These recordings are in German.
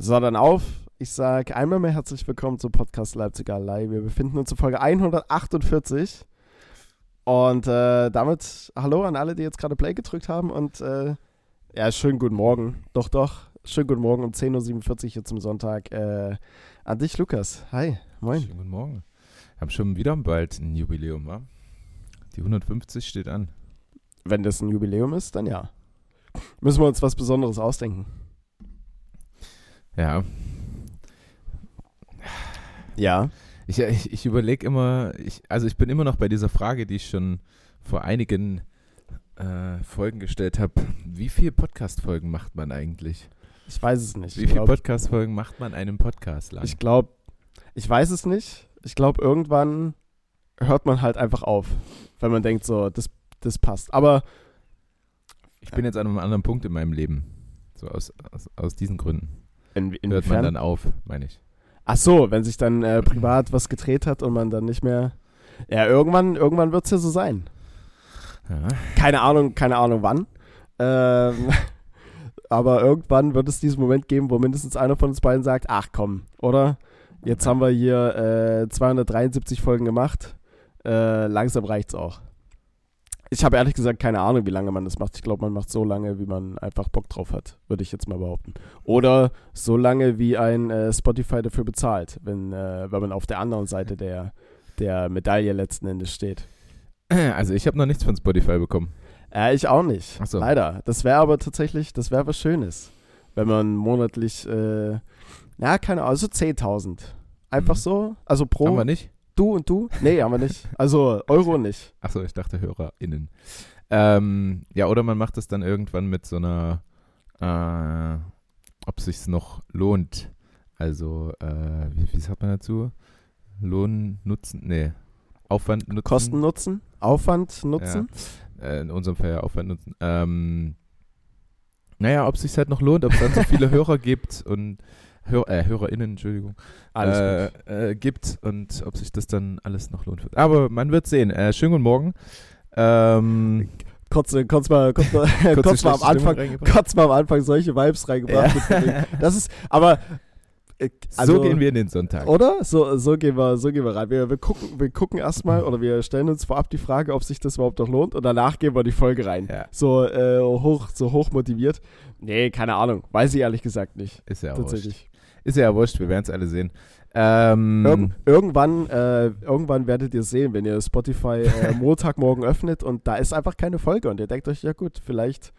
So, dann auf. Ich sage einmal mehr herzlich willkommen zum Podcast Leipziger Allei. Wir befinden uns in Folge 148. Und äh, damit hallo an alle, die jetzt gerade Play gedrückt haben. Und äh, ja, schönen guten Morgen. Doch, doch. Schönen guten Morgen um 10.47 Uhr hier zum Sonntag. Äh, an dich, Lukas. Hi, moin. Schönen guten Morgen. Wir haben schon wieder bald ein Jubiläum, wa? Die 150 steht an. Wenn das ein Jubiläum ist, dann ja. Müssen wir uns was Besonderes ausdenken. Ja. Ja. Ich, ich, ich überlege immer, ich, also ich bin immer noch bei dieser Frage, die ich schon vor einigen äh, Folgen gestellt habe. Wie viele Podcast-Folgen macht man eigentlich? Ich weiß es nicht. Wie viele Podcast-Folgen macht man einem Podcast lang? Ich glaube, ich weiß es nicht. Ich glaube, irgendwann hört man halt einfach auf, wenn man denkt, so, das, das passt. Aber ich bin jetzt an einem anderen Punkt in meinem Leben. So aus, aus, aus diesen Gründen. In, inwiefern? Hört man dann auf, meine ich. Ach so, wenn sich dann äh, privat was gedreht hat und man dann nicht mehr. Ja, irgendwann, irgendwann wird es ja so sein. Ja. Keine Ahnung, keine Ahnung wann. Ähm, aber irgendwann wird es diesen Moment geben, wo mindestens einer von uns beiden sagt, ach komm, oder? Jetzt haben wir hier äh, 273 Folgen gemacht. Äh, langsam reicht's auch. Ich habe ehrlich gesagt keine Ahnung, wie lange man das macht. Ich glaube, man macht so lange, wie man einfach Bock drauf hat, würde ich jetzt mal behaupten. Oder so lange, wie ein äh, Spotify dafür bezahlt, wenn, äh, wenn man auf der anderen Seite der, der Medaille letzten Endes steht. Also ich habe noch nichts von Spotify bekommen. Äh, ich auch nicht. So. Leider. Das wäre aber tatsächlich, das wäre was Schönes. Wenn man monatlich, äh, ja, keine Ahnung, also 10.000. Einfach Mhm. so. Also pro Haben wir nicht? Du und du? Nee, haben wir nicht. Also Euro nicht. Achso, ich dachte HörerInnen. Ähm, ja, oder man macht es dann irgendwann mit so einer, äh, ob sich's noch lohnt. Also, äh, wie, wie sagt man dazu? Lohn, Nutzen, nee. Aufwand, Nutzen. Kosten nutzen, Aufwand nutzen. Äh, in unserem Fall ja Aufwand, Nutzen. Ähm, naja, ob sich's halt noch lohnt, ob es dann so viele Hörer gibt und Hör, äh, HörerInnen, Entschuldigung, Alles äh, äh, gibt und ob sich das dann alles noch lohnt. Aber man wird sehen. Äh, schönen guten Morgen. Ähm, Kurz, äh, kurz mal, kurz mal, kurz mal am Anfang, kurz mal am Anfang solche Vibes reingebracht. Das ist, aber äh, also, so gehen wir in den Sonntag. Oder? So, so, gehen wir, so gehen wir rein. Wir, wir gucken, wir gucken erstmal oder wir stellen uns vorab die Frage, ob sich das überhaupt noch lohnt und danach gehen wir die Folge rein. Ja, So, äh, hoch, so hoch motiviert. Nee, keine Ahnung. Weiß ich ehrlich gesagt nicht. ist ja wurscht. tatsächlich. Ist ja wurscht, wir werden es alle sehen. Ähm, Irgend, irgendwann, äh, irgendwann werdet ihr sehen, wenn ihr Spotify äh, Montagmorgen öffnet und da ist einfach keine Folge und ihr denkt euch, ja gut, vielleicht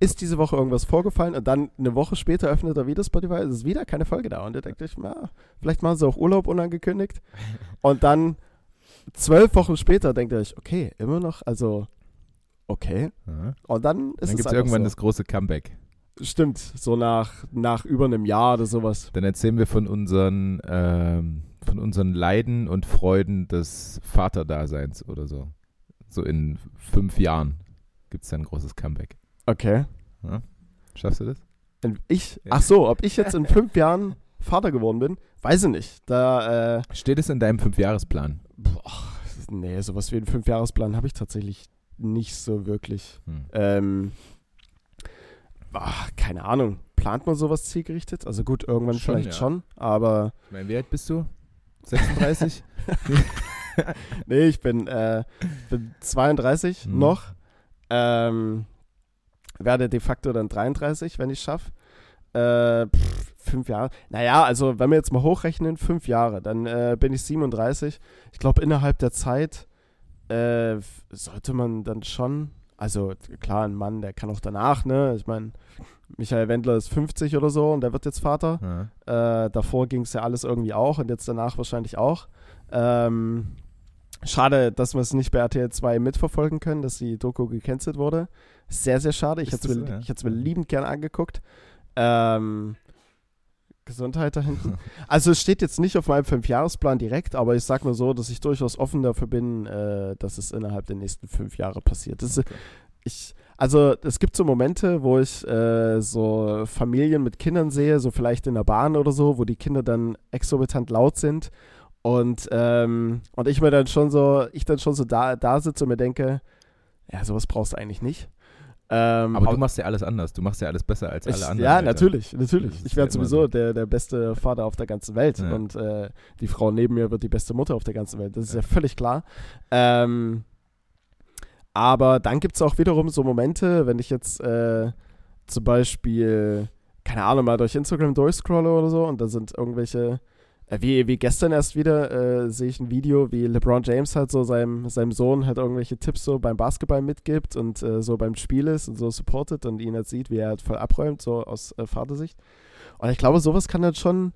ist diese Woche irgendwas vorgefallen und dann eine Woche später öffnet er wieder Spotify, es ist wieder keine Folge da und ihr denkt euch, na, vielleicht machen sie auch Urlaub unangekündigt und dann zwölf Wochen später denkt ihr euch, okay, immer noch, also okay ja. und dann ist Dann es gibt es irgendwann so. das große Comeback. Stimmt, so nach, nach über einem Jahr oder sowas. Dann erzählen wir von unseren, ähm, von unseren Leiden und Freuden des Vaterdaseins oder so. So in fünf Jahren gibt es dann ein großes Comeback. Okay. Schaffst du das? Ich, Ja. ach so, ob ich jetzt in fünf Jahren Vater geworden bin, weiß ich nicht. Da, äh, Steht es in deinem Fünfjahresplan? boah, nee, sowas wie einen Fünfjahresplan habe ich tatsächlich nicht so wirklich. Hm. Ähm, ach, keine Ahnung. Plant man sowas zielgerichtet? Also gut, irgendwann Schon, vielleicht ja. schon, aber Ich meine, wie alt bist du? 36? nee, ich bin, äh, bin 32 Hm. noch. Ähm, werde de facto dann 33, wenn ich es schaffe. Äh, pff, fünf Jahre. Naja, also wenn wir jetzt mal hochrechnen, fünf Jahre, dann äh, bin ich 37. Ich glaube, innerhalb der Zeit äh, sollte man dann schon, also klar, ein Mann, der kann auch danach, ne? Ich meine, Michael Wendler ist 50 oder so und der wird jetzt Vater. ja. Äh, davor ging es ja alles irgendwie auch und jetzt danach wahrscheinlich auch. Ähm, schade, dass wir es nicht bei RTL 2 mitverfolgen können, dass die Doku gecancelt wurde. Sehr, sehr schade. Ich hätte es mir, ja? mir liebend gern angeguckt. Ähm, Gesundheit da hinten. Also es steht jetzt nicht auf meinem Fünfjahresplan direkt, aber ich sag mal so, dass ich durchaus offen dafür bin, äh, dass es innerhalb der nächsten fünf Jahre passiert. Das Okay. ich, also es gibt so Momente, wo ich äh, so Familien mit Kindern sehe, so vielleicht in der Bahn oder so, wo die Kinder dann exorbitant laut sind und, ähm, und ich mir dann schon so, ich dann schon so da, da sitze und mir denke, ja, sowas brauchst du eigentlich nicht. Ähm, Aber du machst ja alles anders. Du machst ja alles besser als alle ich, anderen. Ja, Eltern. natürlich, natürlich. Ich werde ja sowieso so. der, der beste Vater auf der ganzen Welt. Ja. Und äh, die Frau neben mir wird die beste Mutter auf der ganzen Welt. Das ist ja völlig klar. Ähm, aber dann gibt es auch wiederum so Momente, wenn ich jetzt äh, zum Beispiel, keine Ahnung, mal durch Instagram durchscrolle oder so und da sind irgendwelche, wie, wie gestern erst wieder, äh, sehe ich ein Video, wie LeBron James halt so seinem, seinem Sohn halt irgendwelche Tipps so beim Basketball mitgibt und äh, so beim Spiel ist und so supportet und ihn halt sieht, wie er halt voll abräumt, so aus äh, Vatersicht. Und ich glaube, sowas kann dann schon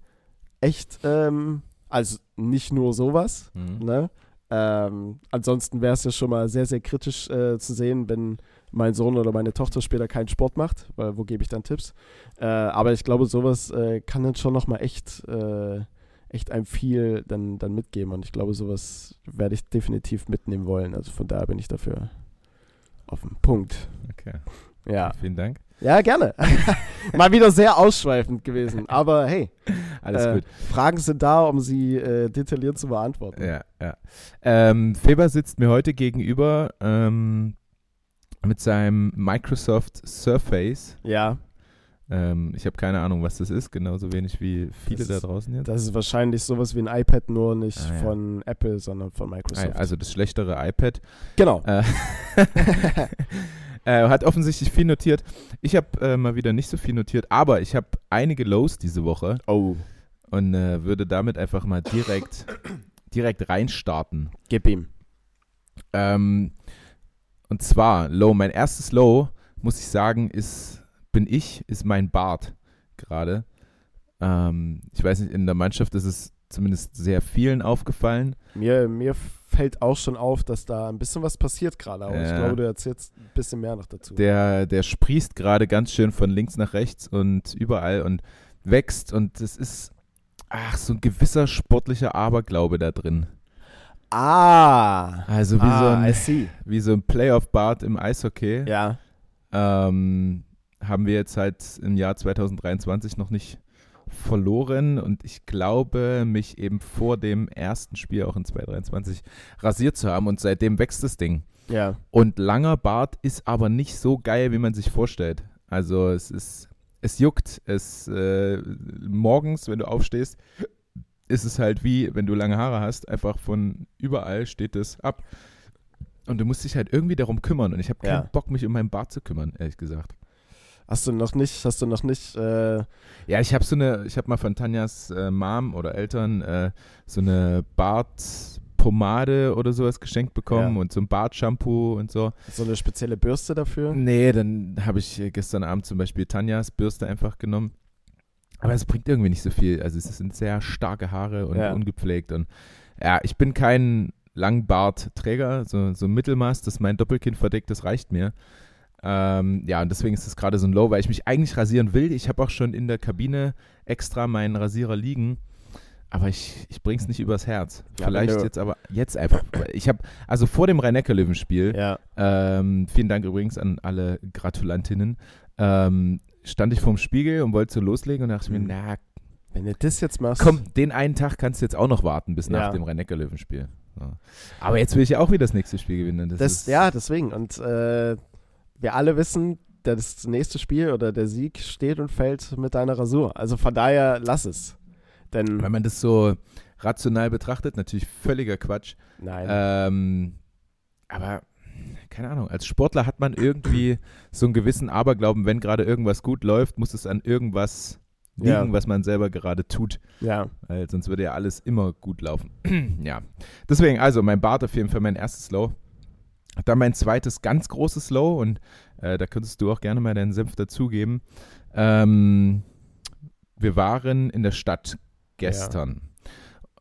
echt, ähm, also nicht nur sowas, Mhm. Ne? Ähm, ansonsten wäre es ja schon mal sehr, sehr kritisch äh, zu sehen, wenn mein Sohn oder meine Tochter später keinen Sport macht, weil wo gebe ich dann Tipps? Äh, aber ich glaube, sowas äh, kann dann schon nochmal echt, äh, echt einem viel dann, dann mitgeben. Und ich glaube, sowas werde ich definitiv mitnehmen wollen. Also von daher bin ich dafür auf dem Punkt. Okay. Ja, Vielen Dank. ja gerne. mal wieder sehr ausschweifend gewesen. Aber hey, Alles äh, gut. Fragen sind da, um sie äh, detailliert zu beantworten. Ja, ja. Ähm, Feber sitzt mir heute gegenüber ähm, mit seinem Microsoft Surface. ja. Ähm, ich habe keine Ahnung, was das ist, genauso wenig wie viele Das da draußen jetzt. Das ist wahrscheinlich sowas wie ein iPad, nur nicht Ah, ja. von Apple, sondern von Microsoft. Also das schlechtere iPad. genau. Äh, äh, hat offensichtlich viel notiert. Ich habe äh, mal wieder nicht so viel notiert, aber ich habe einige Lows diese Woche Oh, und äh, würde damit einfach mal direkt, direkt reinstarten. gib ihm. Ähm, und zwar, Low, mein erstes Low, muss ich sagen, ist, bin ich, ist mein Bart gerade. Ähm, ich weiß nicht, in der Mannschaft ist es zumindest sehr vielen aufgefallen. Mir, mir fällt auch schon auf, dass da ein bisschen was passiert gerade, aber ich Ja. glaube, du erzählst ein bisschen mehr noch dazu. Der, der sprießt gerade ganz schön von links nach rechts und überall und wächst und es ist, ach, so ein gewisser sportlicher Aberglaube da drin. ah, Also wie, ah, so, ein, wie so ein Playoff-Bart im Eishockey. Ja, ähm, haben wir jetzt halt im Jahr 2023 noch nicht verloren und ich glaube, mich eben vor dem ersten Spiel auch in 2023 rasiert zu haben und seitdem wächst das Ding. ja, Und langer Bart ist aber nicht so geil, wie man sich vorstellt. Also es ist, es juckt, es äh, morgens, wenn du aufstehst, ist es halt wie, wenn du lange Haare hast, einfach von überall steht es ab. Und du musst dich halt irgendwie darum kümmern. Und ich habe keinen Ja. Bock, mich um meinen Bart zu kümmern, ehrlich gesagt. Hast du noch nicht, hast du noch nicht, äh, Ja, ich habe so eine, ich habe mal von Tanjas äh, Mom oder Eltern äh, so eine Bartpomade oder sowas geschenkt bekommen Ja. und so ein Bartshampoo und so. so eine spezielle Bürste dafür? Nee, dann habe ich äh, gestern Abend zum Beispiel Tanjas Bürste einfach genommen. Aber es bringt irgendwie nicht so viel. Also es sind sehr starke Haare und Ja. ungepflegt. Und ja, ich bin kein Langbartträger, so, so Mittelmaß, das mein Doppelkinn verdeckt, das reicht mir. Ähm, ja, und deswegen ist es gerade so ein Low, weil ich mich eigentlich rasieren will. Ich habe auch schon in der Kabine extra meinen Rasierer liegen. Aber ich, ich bring's nicht übers Herz. Ja, Vielleicht jetzt aber jetzt einfach. Ich habe also vor dem Rhein-Neckar-Löwen-Spiel Ja, ähm, vielen Dank übrigens an alle Gratulantinnen. Ähm, stand ich vorm Spiegel und wollte so loslegen und dachte Mhm. mir, na wenn du das jetzt machst. komm, den einen Tag kannst du jetzt auch noch warten bis nach Ja. dem Rhein-Neckar-Löwen-Spiel. Aber jetzt will ich ja auch wieder das nächste Spiel gewinnen. Das Das, ist, ja, deswegen. Und äh, wir alle wissen, das nächste Spiel oder der Sieg steht und fällt mit deiner Rasur. Also von daher lass es. Denn, Wenn man das so rational betrachtet, natürlich völliger Quatsch. nein. Ähm, aber keine Ahnung, als Sportler hat man irgendwie so einen gewissen Aberglauben, wenn gerade irgendwas gut läuft, muss es an irgendwas liegen, Ja. was man selber gerade tut. ja, Weil sonst würde ja alles immer gut laufen. ja. Deswegen, also mein Bart auf jeden Fall mein erstes Low. Dann mein zweites ganz großes Low und äh, da könntest du auch gerne mal deinen Senf dazugeben. Ähm, wir waren in der Stadt gestern.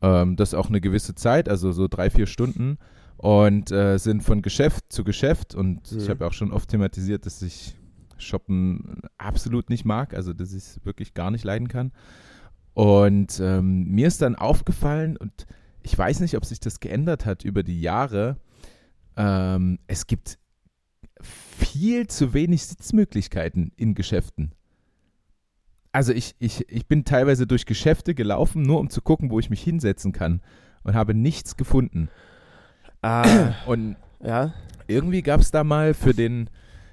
Ähm, das auch eine gewisse Zeit, also so drei, vier Stunden und äh, sind von Geschäft zu Geschäft und Mhm. ich habe auch schon oft thematisiert, dass ich Shoppen absolut nicht mag, also dass ich es wirklich gar nicht leiden kann. Und ähm, mir ist dann aufgefallen, und ich weiß nicht, ob sich das geändert hat über die Jahre, ähm, es gibt viel zu wenig Sitzmöglichkeiten in Geschäften. Also ich, ich, ich bin teilweise durch Geschäfte gelaufen, nur um zu gucken, wo ich mich hinsetzen kann und habe nichts gefunden. ah, Und ja, irgendwie gab es da mal für den,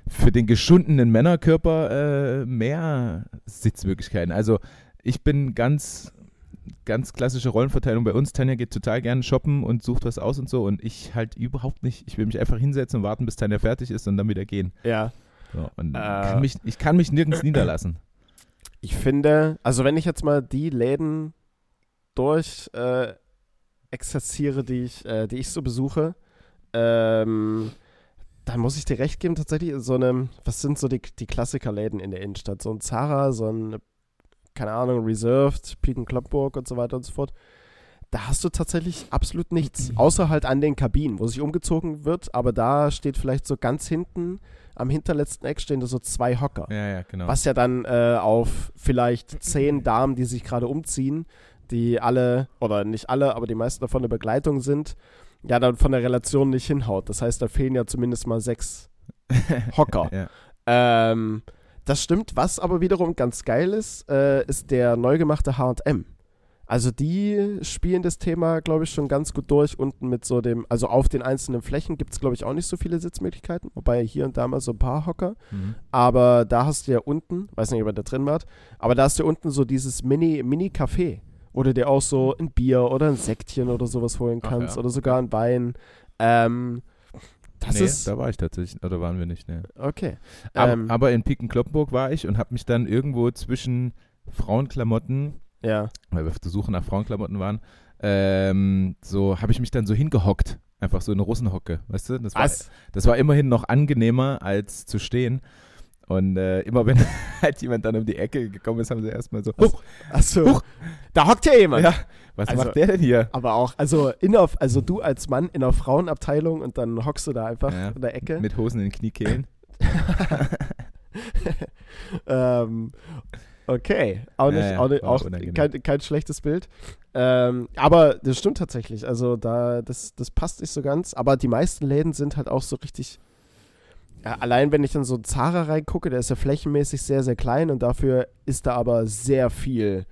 für den geschundenen Männerkörper äh, mehr Sitzmöglichkeiten. Also ich bin ganz, ganz klassische Rollenverteilung bei uns. Tanja geht total gerne shoppen und sucht was aus und so und ich halt überhaupt nicht. Ich will mich einfach hinsetzen und warten, bis Tanja fertig ist und dann wieder gehen. Ja. So, und Äh. kann mich, ich kann mich nirgends niederlassen. Ich finde, also wenn ich jetzt mal die Läden durch äh, exerziere, die ich, äh, die ich so besuche, ähm, dann muss ich dir recht geben, tatsächlich so eine, was sind so die, die Klassikerläden in der Innenstadt? So ein Zara, so ein, keine Ahnung, Reserved, Piken Kloppenburg und so weiter und so fort. Da hast du tatsächlich absolut nichts, außer halt an den Kabinen, wo sich umgezogen wird, aber da steht vielleicht so ganz hinten, am hinterletzten Eck stehen da so zwei Hocker. Ja, ja, genau. Was ja dann äh, auf vielleicht zehn Damen, die sich gerade umziehen, die alle, oder nicht alle, aber die meisten davon eine Begleitung sind, ja dann von der Relation nicht hinhaut. Das heißt, da fehlen ja zumindest mal sechs Hocker. ja. ähm, das stimmt. Was aber wiederum ganz geil ist, äh, ist der neu gemachte H&M. Also die spielen das Thema, glaube ich, schon ganz gut durch. Unten mit so dem, also auf den einzelnen Flächen gibt es, glaube ich, auch nicht so viele Sitzmöglichkeiten. Wobei hier und da mal so ein paar Hocker. Mhm. Aber da hast du ja unten, weiß nicht, ob ihr da drin wart, aber da hast du unten so dieses Mini- Mini-Café, wo du dir auch so ein Bier oder ein Sektchen oder sowas holen Ach kannst ja. oder sogar ein Wein. Ähm, das nee, ist, da war ich tatsächlich, oder waren wir nicht, ne. okay. Aber, Ähm, aber in Piken-Kloppenburg war ich und habe mich dann irgendwo zwischen Frauenklamotten, ja, weil wir auf der Suche nach Frauenklamotten waren, ähm, so habe ich mich dann so hingehockt. Einfach so in eine Russenhocke, weißt du? Das war, was? das war immerhin noch angenehmer, als zu stehen. Und äh, immer wenn halt jemand dann um die Ecke gekommen ist, haben sie erstmal so, Huch. Achso, da hockt ja jemand. ja, was Also- macht der denn hier? Aber auch, also, in der, also du als Mann in der Frauenabteilung und dann hockst du da einfach Ja, in der Ecke. Mit Hosen in den Kniekehlen. ähm, okay, auch nicht, Ja, ja, auch, nicht, auch kein, kein schlechtes Bild. Ähm, aber das stimmt tatsächlich. Also da, das, das passt nicht so ganz. Aber die meisten Läden sind halt auch so richtig. Ja, allein wenn ich in so einen Zara reingucke, der ist ja flächenmäßig sehr, sehr klein und dafür ist da aber sehr viel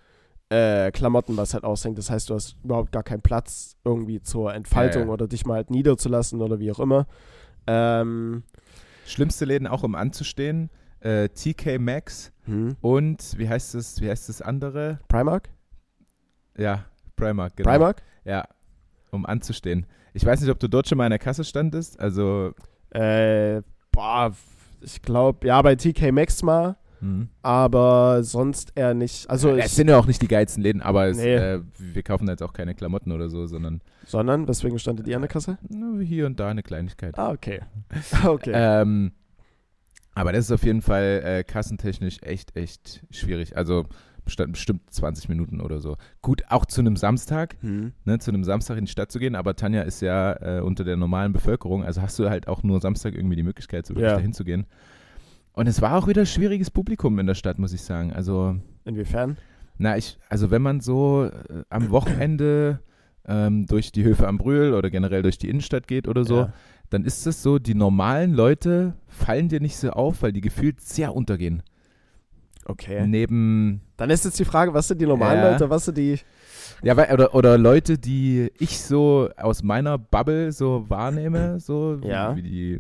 äh, Klamotten, was halt aushängt. Das heißt, du hast überhaupt gar keinen Platz irgendwie zur Entfaltung Ja, ja. oder dich mal halt niederzulassen oder wie auch immer. Ähm, Schlimmste Läden auch um anzustehen. Äh, TK Maxx hm. und wie heißt das, wie heißt das andere? Primark? Ja, Primark, genau. Primark? Ja, um anzustehen. Ich weiß nicht, ob du dort schon mal in der Kasse standest. Also, Äh, boah, ich glaube, ja, bei TK Maxx mal, hm. aber sonst eher nicht. Also, es ich, sind ja auch nicht die geilsten Läden, aber es, Nee. äh, wir kaufen da jetzt auch keine Klamotten oder so, sondern sondern, weswegen standet ihr an der Kasse? na, hier und da eine Kleinigkeit. Ah, okay. okay. Ähm, aber das ist auf jeden Fall äh, kassentechnisch echt, echt schwierig. Also bestimmt, bestimmt 20 Minuten oder so. Gut, auch zu einem Samstag, hm. ne, zu einem Samstag in die Stadt zu gehen, aber Tanja ist ja äh, unter der normalen Bevölkerung, also hast du halt auch nur Samstag irgendwie die Möglichkeit, so wirklich Ja. dahin zu gehen. Und es war auch wieder schwieriges Publikum in der Stadt, muss ich sagen. Also, Inwiefern? na, ich, also wenn man so äh, am Wochenende ähm, durch die Höfe am Brühl oder generell durch die Innenstadt geht oder so, Ja. dann ist es so, die normalen Leute fallen dir nicht so auf, weil die gefühlt sehr untergehen. Okay. Neben, Dann ist jetzt die Frage, was sind die normalen Ja. Leute, was sind die. ja, weil, oder, oder Leute, die ich so aus meiner Bubble so wahrnehme, so wie, Ja. wie die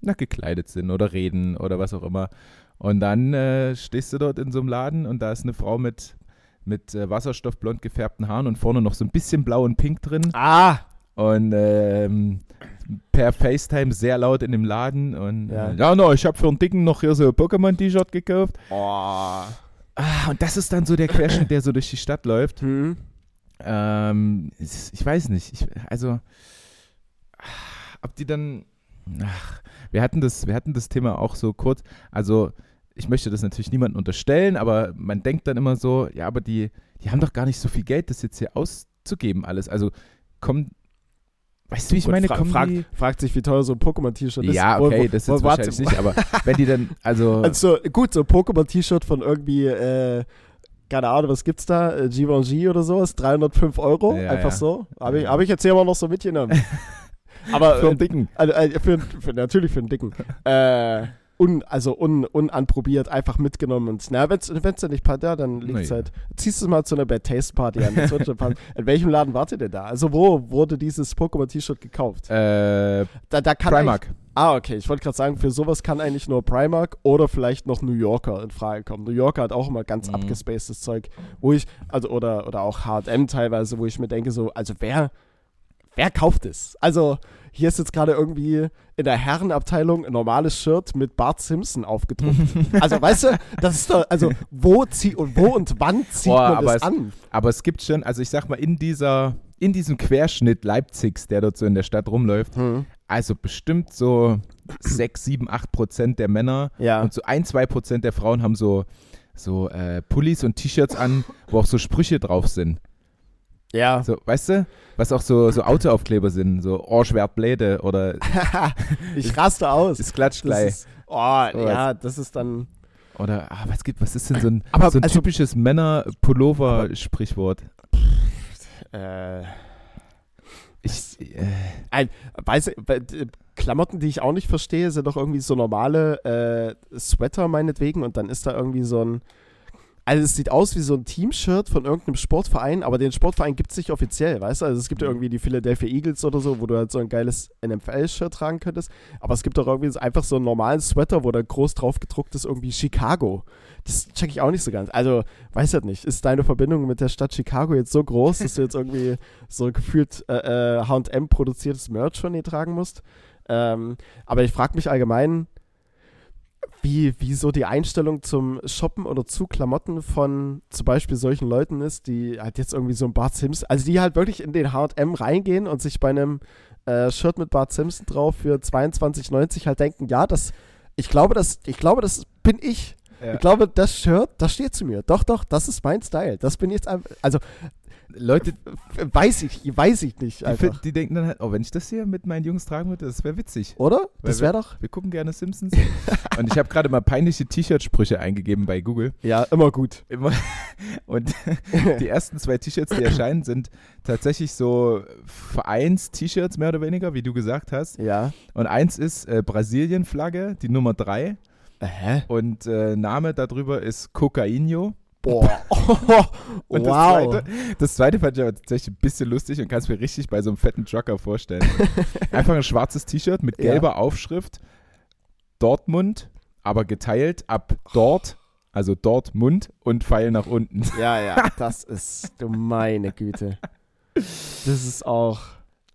na, gekleidet sind oder reden oder was auch immer. Und dann äh, stehst du dort in so einem Laden und da ist eine Frau mit, mit äh, wasserstoffblond gefärbten Haaren und vorne noch so ein bisschen blau und pink drin. Ah! Und ähm, per FaceTime sehr laut in dem Laden. Und Ja. ja, ja no, ich habe für einen Dicken noch hier so ein Pokémon-T-Shirt gekauft. Oh. Ah, und das ist dann so der Querschnitt, der so durch die Stadt läuft. Hm. Ähm, ich weiß nicht. Ich, also, ob die dann. Ach, wir hatten das, wir hatten das Thema auch so kurz. Also, ich möchte das natürlich niemandem unterstellen, aber man denkt dann immer so, ja, aber die, die haben doch gar nicht so viel Geld, das jetzt hier auszugeben, alles. Also, kommen. Weißt du, wie ich meine? fra kommen fragt, sich, wie teuer so ein Pokémon-T-Shirt ist. ja, okay, wo- das warte, wahrscheinlich nicht, aber wenn die dann, also, Also gut, so ein Pokémon-T-Shirt von irgendwie, äh, keine Ahnung, was gibt's da? Äh, Givenchy oder sowas? 305 Euro? Ja, Einfach ja. so? Habe ich, hab ich jetzt hier immer noch so mitgenommen. Aber für äh, einen Dicken. also, äh, für, für, natürlich für einen Dicken. äh, un, also un, unanprobiert, einfach mitgenommen. Und na, wenn es denn nicht passt, ja, dann liegt es halt. Ziehst du es mal zu einer Bad Taste Party an. In welchem Laden wart ihr da? Also wo wurde dieses Pokémon-T-Shirt gekauft? Äh, Da, da kann Primark. Ah, okay. Ich wollte gerade sagen, für sowas kann eigentlich nur Primark oder vielleicht noch New Yorker in Frage kommen. New Yorker hat auch immer ganz Mhm. abgespacedes Zeug, wo ich, also oder, oder auch H&M teilweise, wo ich mir denke so, also wer, wer kauft es? Also hier ist jetzt gerade irgendwie in der Herrenabteilung ein normales Shirt mit Bart Simpson aufgedruckt. also weißt du, das ist doch, also wo zieht und wo und wann zieht Boah, man aber das es- an? Aber es gibt schon, also ich sag mal, in dieser, in diesem Querschnitt Leipzigs, der dort so in der Stadt rumläuft, Hm. also bestimmt so 6, 7, 8 Prozent der Männer Ja. und so 1, 2 Prozent der Frauen haben so, so äh, Pullis und T-Shirts an, wo auch so Sprüche drauf sind. Ja. So, weißt du? Was auch so, so Autoaufkleber sind, so Ohrschwert Bläde oder ich raste aus. ist klatscht gleich. oh, ja, das ist dann. Oder, ah, was gibt, was ist denn so ein, Aber so ein also- typisches Männer-Pullover-Sprichwort? Äh, Ich, äh, ein, weiß, d- Klamotten, die ich auch nicht verstehe, sind doch irgendwie so normale äh, Sweater meinetwegen und dann ist da irgendwie so ein. Also es sieht aus wie so ein Team-Shirt von irgendeinem Sportverein, aber den Sportverein gibt es nicht offiziell, weißt du? Also es gibt ja irgendwie die Philadelphia Eagles oder so, wo du halt so ein geiles NFL-Shirt tragen könntest, aber es gibt doch irgendwie einfach so einen normalen Sweater, wo da groß drauf gedruckt ist, irgendwie Chicago. Das check ich auch nicht so ganz. Also, weiß halt nicht, ist deine Verbindung mit der Stadt Chicago jetzt so groß, dass du jetzt irgendwie so gefühlt äh, äh, H&M produziertes Merch von dir tragen musst? Ähm, aber ich frage mich allgemein, wie, wie so die Einstellung zum Shoppen oder zu Klamotten von zum Beispiel solchen Leuten ist, die halt jetzt irgendwie so ein Bart Simpson, also die halt wirklich in den H&M reingehen und sich bei einem äh, Shirt mit Bart Simpson drauf für 22,90 halt denken, ja, das, ich glaube, das, ich glaube, das bin ich. ja. Ich glaube, das Shirt, das steht zu mir. Doch, doch, das ist mein Style. Das bin jetzt, also Leute, weiß ich, weiß ich nicht die, die denken dann halt, oh, wenn ich das hier mit meinen Jungs tragen würde, das wäre witzig. Oder? Das wäre doch, Wir gucken gerne Simpsons. und ich habe gerade mal peinliche T-Shirt-Sprüche eingegeben bei Google. ja, immer gut. Immer. Und die ersten zwei T-Shirts, die erscheinen, sind tatsächlich so Vereins-T-Shirts, mehr oder weniger, wie du gesagt hast. Ja. Und eins ist äh, Brasilien-Flagge, die Nummer drei. Hä? Und äh, Name darüber ist Cocainho. Boah. Und wow. das, zweite, das zweite fand ich aber tatsächlich ein bisschen lustig und kann es mir richtig bei so einem fetten Trucker vorstellen. Einfach ein schwarzes T-Shirt mit Ja. gelber Aufschrift. Dortmund, aber geteilt ab dort, also Dortmund und Pfeil nach unten. Ja, ja, das ist, du meine Güte. Das ist auch,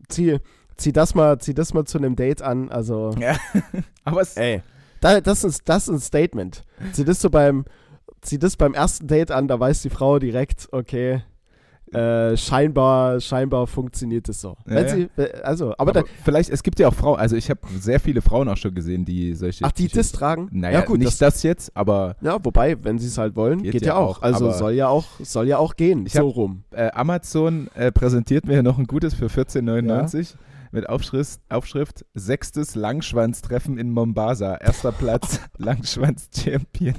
zieh, zieh das mal, zieh das mal zu einem Date an, also, Aber es, ey, da, das ist, das ist ein Statement. Zieh das so beim, zieh das beim ersten Date an, da weiß die Frau direkt, okay, äh, scheinbar, scheinbar funktioniert es so. Ja, ja. sie, äh, also, aber, aber dann, vielleicht, es gibt ja auch Frauen, also ich habe sehr viele Frauen auch schon gesehen, die solche ach, die das tragen? Naja, ja, gut, nicht das, das, jetzt, aber ja, wobei, wenn sie es halt wollen, geht, Geht ja, ja auch. Also soll ja auch, soll ja auch gehen, so hab- rum. äh, Amazon äh, präsentiert mir noch ein gutes für 14,99 mit Aufschrift, Aufschrift Sechstes Langschwanztreffen in Mombasa. Erster Platz Langschwanz-Champion.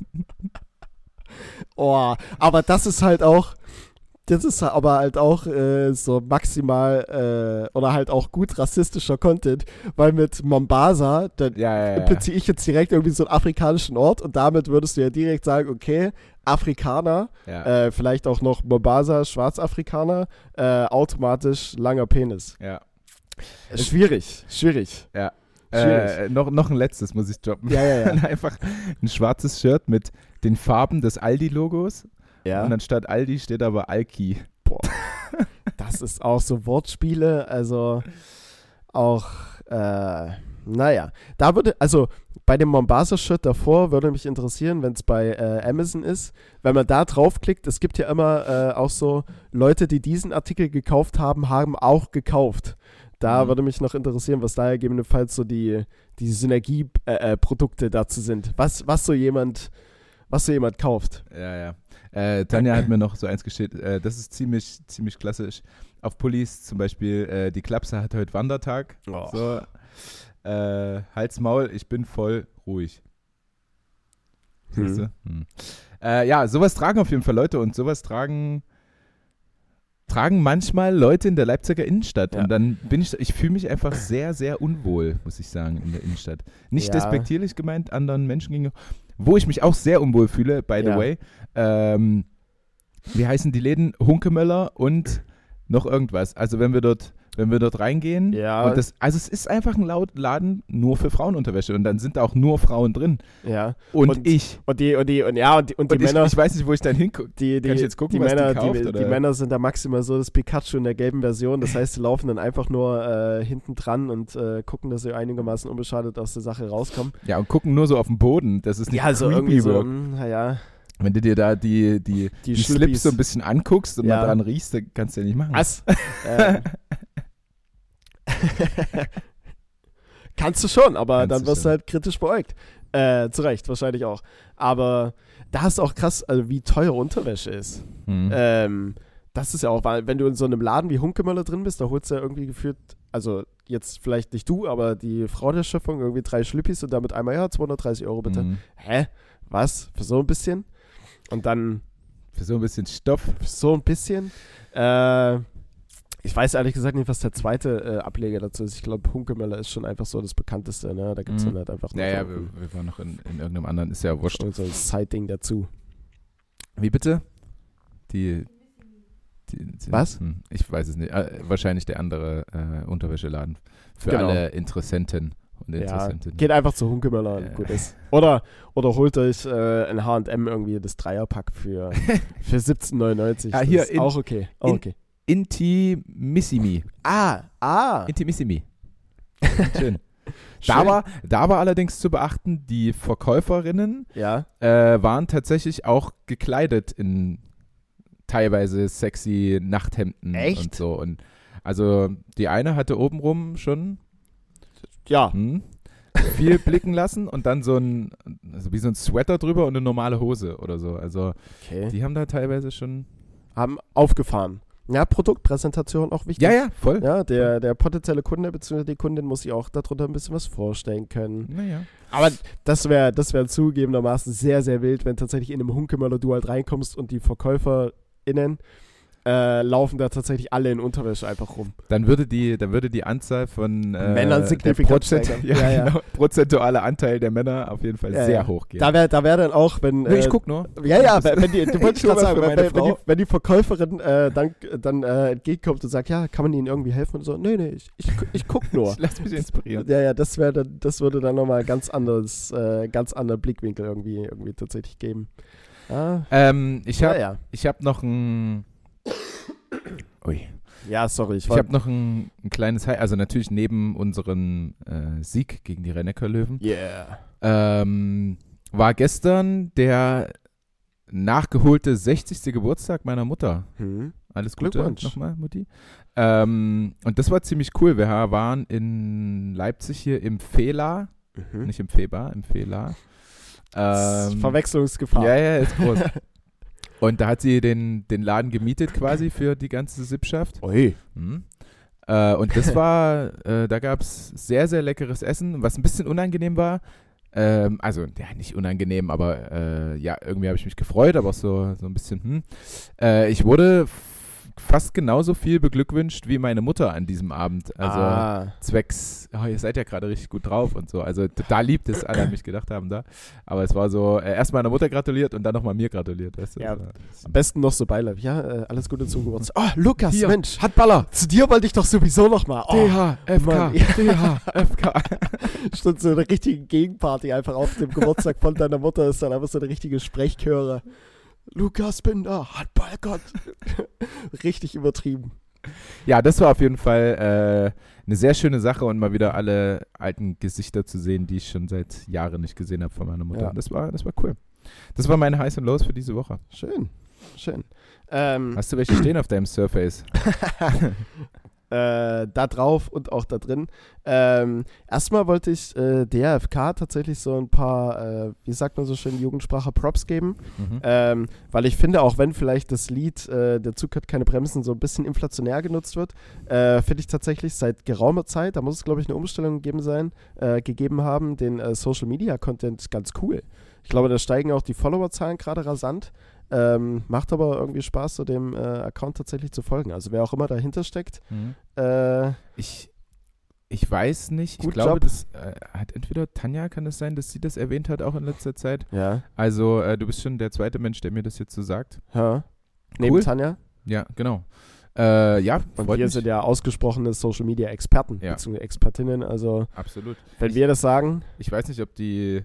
Oh, aber das ist halt auch, das ist aber halt auch äh, so maximal äh, oder halt auch gut rassistischer Content, weil mit Mombasa, dann Ja, ja, ja. beziehe ich jetzt direkt irgendwie so einen afrikanischen Ort und damit würdest du ja direkt sagen, okay, Afrikaner, ja. äh, vielleicht auch noch Mombasa, Schwarzafrikaner, äh, automatisch langer Penis. ja. Schwierig, schwierig. schwierig. Äh, noch, noch ein letztes muss ich droppen. Ja, ja, ja. Einfach ein schwarzes Shirt mit den Farben des Aldi-Logos. ja. Und anstatt Aldi steht aber Alki. Boah. Das ist auch so Wortspiele, also auch, äh, naja. Da würde, also bei dem Mombasa-Shirt davor würde mich interessieren, wenn es bei äh, Amazon ist, wenn man da draufklickt, es gibt ja immer äh, auch so Leute, die diesen Artikel gekauft haben, haben auch gekauft. Da Mhm. würde mich noch interessieren, was da gegebenenfalls so die, die Synergieprodukte äh, äh, dazu sind. Was, was so jemand, was so jemand kauft. Ja, ja. Äh, Tanja hat mir noch so eins geschickt. Äh, das ist ziemlich, ziemlich klassisch. Auf Pullis zum Beispiel, äh, die Klapse hat heute Wandertag. Oh. So, äh, Hals, Maul, ich bin voll ruhig. Hm. Hm. Ja, sowas tragen auf jeden Fall Leute und sowas tragen tragen manchmal Leute in der Leipziger Innenstadt Ja. und dann bin ich, ich fühle mich einfach sehr, sehr unwohl, muss ich sagen, in der Innenstadt. Nicht Ja. despektierlich gemeint anderen Menschen gegenüber, wo ich mich auch sehr unwohl fühle, by the Ja. way. Ähm, wie heißen die Läden? Hunkemöller und noch irgendwas. Also wenn wir dort wenn wir dort reingehen. Ja. Das, also es ist einfach ein Laden nur für Frauenunterwäsche und dann sind da auch nur Frauen drin. Ja. Und, Und- ich. Und die, und die, und ja, und die, und die Und ich, Männer. ich weiß nicht, wo ich dann hingucke. die, die, Kann ich jetzt gucken, die was die Männer, kauft, die, die? Männer sind da maximal so das Pikachu in der gelben Version. Das heißt, sie laufen dann einfach nur äh, hinten dran und äh, gucken, dass sie einigermaßen unbeschadet aus der Sache rauskommen. Ja, und gucken nur so auf den Boden. Das ist nicht Ja, creepy irgendwie so, hm, naja, Wenn du dir da die, die, die, die, Slips so ein bisschen anguckst und Ja. mal dran riechst, dann kannst du ja nicht machen. Was? ähm. Kannst du schon, aber Kannst dann wirst du halt kritisch beäugt. Äh, zu Recht, wahrscheinlich auch. Aber da ist auch krass, also wie teuer Unterwäsche ist. Hm. Ähm, das ist ja auch, weil wenn du in so einem Laden wie Hunkemöller drin bist, da holst du ja irgendwie gefühlt, also jetzt vielleicht nicht du, aber die Frau der Schöpfung irgendwie drei Schlippis und damit einmal, ja, 230 Euro bitte. Hm. Hä? Was? Für so ein bisschen? Und dann Für so ein bisschen Stoff. für so ein bisschen. Äh, ich weiß ehrlich gesagt nicht, was der zweite äh, Ableger dazu ist. Ich glaube, Hunkemöller ist schon einfach so das bekannteste. Ne? Da gibt es Mhm. dann halt einfach noch Ja, ja, so wir, wir waren noch in, in irgendeinem anderen, ist ja wurscht. so ein Side-Ding dazu. Wie bitte? Die. die, die Was? Hm, ich weiß es nicht. Äh, wahrscheinlich der andere äh, Unterwäscheladen. Für Genau. alle Interessenten und Ja, geht einfach zu Hunkemöller und Ja. gut ist. Oder, oder holt euch äh, ein H&M irgendwie das Dreierpack für, für 17,99. Ah, Das hier ist in- auch okay. Auch in- okay. Intimissimi. Ah, ah. Intimissimi. Schön. Schön. Da, war, da war allerdings zu beachten, die Verkäuferinnen Ja, äh, waren tatsächlich auch gekleidet in teilweise sexy Nachthemden Echt? und so. Und also die eine hatte obenrum schon ja. hm, viel blicken lassen und dann so ein, also wie so ein Sweater drüber und eine normale Hose oder so. Also Okay. die haben da teilweise schon. Haben aufgefahren. Ja, Produktpräsentation auch wichtig. Ja, ja, voll. Ja, der, der potenzielle Kunde bzw. die Kundin muss sich auch darunter ein bisschen was vorstellen können. Naja. Aber das wäre das wär zugegebenermaßen sehr, sehr wild, wenn tatsächlich in einem Hunkemöller du halt reinkommst und die VerkäuferInnen äh, laufen da tatsächlich alle in Unterwäsche einfach rum. Dann würde die, dann würde die Anzahl von äh, Männern signifikant Prozent, ja, Ja, ja. Genau, prozentuale Anteil der Männer auf jeden Fall Ja, sehr ja. hoch gehen. Da wäre da wär dann auch, wenn. nee, ich äh, guck nur. Ja, ja, wenn, die, du wolltest Ich gerade sagen, wenn, wenn, die, wenn die Verkäuferin äh, dann, dann äh, entgegenkommt und sagt, ja, kann man ihnen irgendwie helfen? Und so, nee, nee, ich, ich, ich guck nur. Ich lass mich inspirieren. Ja, ja, das wäre dann, das würde dann nochmal ganz anderes, äh, ganz anderen Blickwinkel irgendwie, irgendwie tatsächlich geben. Ah, Ähm, ich ja, habe ja. ich hab noch ein. Ui. Ja, sorry, ich Ich habe noch ein, ein kleines High, also natürlich neben unserem äh, Sieg gegen die Rennecker Löwen, yeah. ähm, war gestern der nachgeholte 60. Geburtstag meiner Mutter. Hm. Alles Gute nochmal, Mutti. Ähm, und das war ziemlich cool. Wir waren in Leipzig hier im Fela, Mhm. nicht im Feba, im Fela. Ähm, Verwechslungsgefahr. Ja, ja, ist groß. und da hat sie den, den Laden gemietet quasi für die ganze Sippschaft. Ui. Mhm. Äh, und das war, äh, da gab es sehr, sehr leckeres Essen. Was ein bisschen unangenehm war, ähm, also ja, nicht unangenehm, aber äh, ja, irgendwie habe ich mich gefreut, aber auch so, so ein bisschen, hm. Äh, ich wurde fast genauso viel beglückwünscht wie meine Mutter an diesem Abend. Also ah. zwecks, oh, ihr seid ja gerade richtig gut drauf und so. Also total lieb, dass alle an mich gedacht haben da. Aber es war so, äh, erst meiner Mutter gratuliert und dann nochmal mir gratuliert. Weißt du? Ja, war- Am besten noch so beiläufig. Ja, äh, alles Gute zum Geburtstag. Oh, Lukas, Hier, Mensch. Handballer! Zu dir wollte ich doch sowieso noch mal. Oh, DHFK, Mann. DHFK. Statt so eine richtige Gegenparty einfach auf dem Geburtstag von deiner Mutter ist dann einfach so eine richtige Sprechchöre. Lukas Binder, Handballgott. Richtig übertrieben. Ja, das war auf jeden Fall äh, eine sehr schöne Sache und mal wieder alle alten Gesichter zu sehen, die ich schon seit Jahren nicht gesehen habe von meiner Mutter. Ja. Das, war, das war cool. Das war meine Highs und Lows für diese Woche. Schön, schön. Ähm, Hast du welche stehen auf deinem Surface? äh, da drauf und auch da drin. Ähm, erstmal wollte ich äh, DRFK tatsächlich so ein paar, äh, wie sagt man so schön, Jugendsprache Props geben. Mhm. Ähm, weil ich finde, auch wenn vielleicht das Lied äh, Der Zug hat keine Bremsen so ein bisschen inflationär genutzt wird, äh, finde ich tatsächlich seit geraumer Zeit, da muss es glaube ich eine Umstellung gegeben sein, gegeben haben, den Social Media Content ganz cool. Ich glaube, da steigen auch die Followerzahlen gerade rasant. Ähm, macht aber irgendwie Spaß, so dem äh, Account tatsächlich zu folgen. Also wer auch immer dahinter steckt, Mhm. äh, Ich, ich weiß nicht. Ich glaube, Job. das äh, hat entweder Tanja, kann es sein, dass sie das erwähnt hat, auch in letzter Zeit. ja, Also, äh, du bist schon der zweite Mensch, der mir das jetzt so sagt. ja. Neben Cool. Tanja. Ja, genau. Äh, ja, Und wir mich. sind ja ausgesprochene Social Media Experten, Ja. beziehungsweise Expertinnen. Also, Absolut. wenn Ich- wir das sagen, Ich weiß nicht, ob die,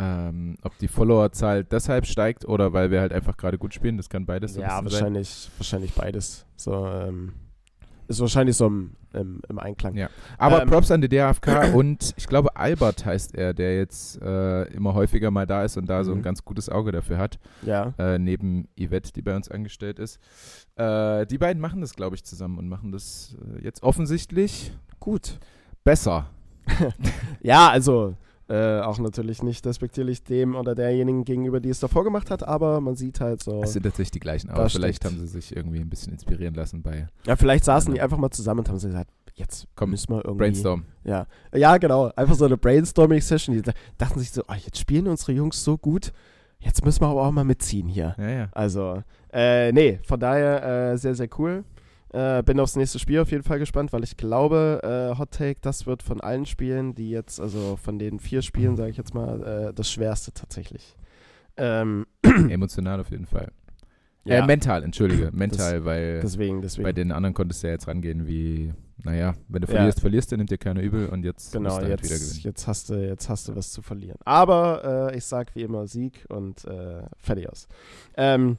ähm, ob die Followerzahl deshalb steigt oder weil wir halt einfach gerade gut spielen. Das kann beides so ja, bisschen sein. wahrscheinlich, wahrscheinlich beides. So, ähm, ist wahrscheinlich so im, im, im Einklang. Ja. Aber Ähm, Props an die DAFK und ich glaube Albert heißt er, der jetzt äh, immer häufiger mal da ist und da so ein Mhm. ganz gutes Auge dafür hat, Ja. äh, neben Yvette, die bei uns angestellt ist. Äh, die beiden machen das, glaube ich, zusammen und machen das äh, jetzt offensichtlich Gut. besser. Ja, also äh, auch natürlich nicht respektierlich dem oder derjenigen gegenüber, die es davor gemacht hat, aber man sieht halt so. Es sind tatsächlich die gleichen, aber vielleicht stimmt. haben sie sich irgendwie ein bisschen inspirieren lassen bei Ja, vielleicht saßen die Genau. einfach mal zusammen und haben so gesagt, jetzt Komm, müssen wir irgendwie. Brainstorm. Ja. ja, genau. Einfach so eine Brainstorming-Session. Die da- dachten sich so, oh, jetzt spielen unsere Jungs so gut, jetzt müssen wir aber auch mal mitziehen hier. Ja, ja. Also, äh, nee, von daher äh, sehr, sehr cool. Äh, bin aufs nächste Spiel auf jeden Fall gespannt, weil ich glaube, äh, Hot Take, das wird von allen Spielen, die jetzt, also von den vier Spielen, sage ich jetzt mal, äh, das schwerste tatsächlich. Ähm, Emotional auf jeden Fall. ja, Äh, mental, entschuldige. Mental, weil deswegen, deswegen. bei den anderen konntest du ja jetzt rangehen wie, naja, wenn du Ja. verlierst, verlierst du, nimmt dir keiner übel und jetzt Genau, musst du halt wieder jetzt, gewinnen. jetzt, hast du, jetzt hast du was zu verlieren. Aber äh, ich sag wie immer Sieg und äh, fertig aus. Ähm,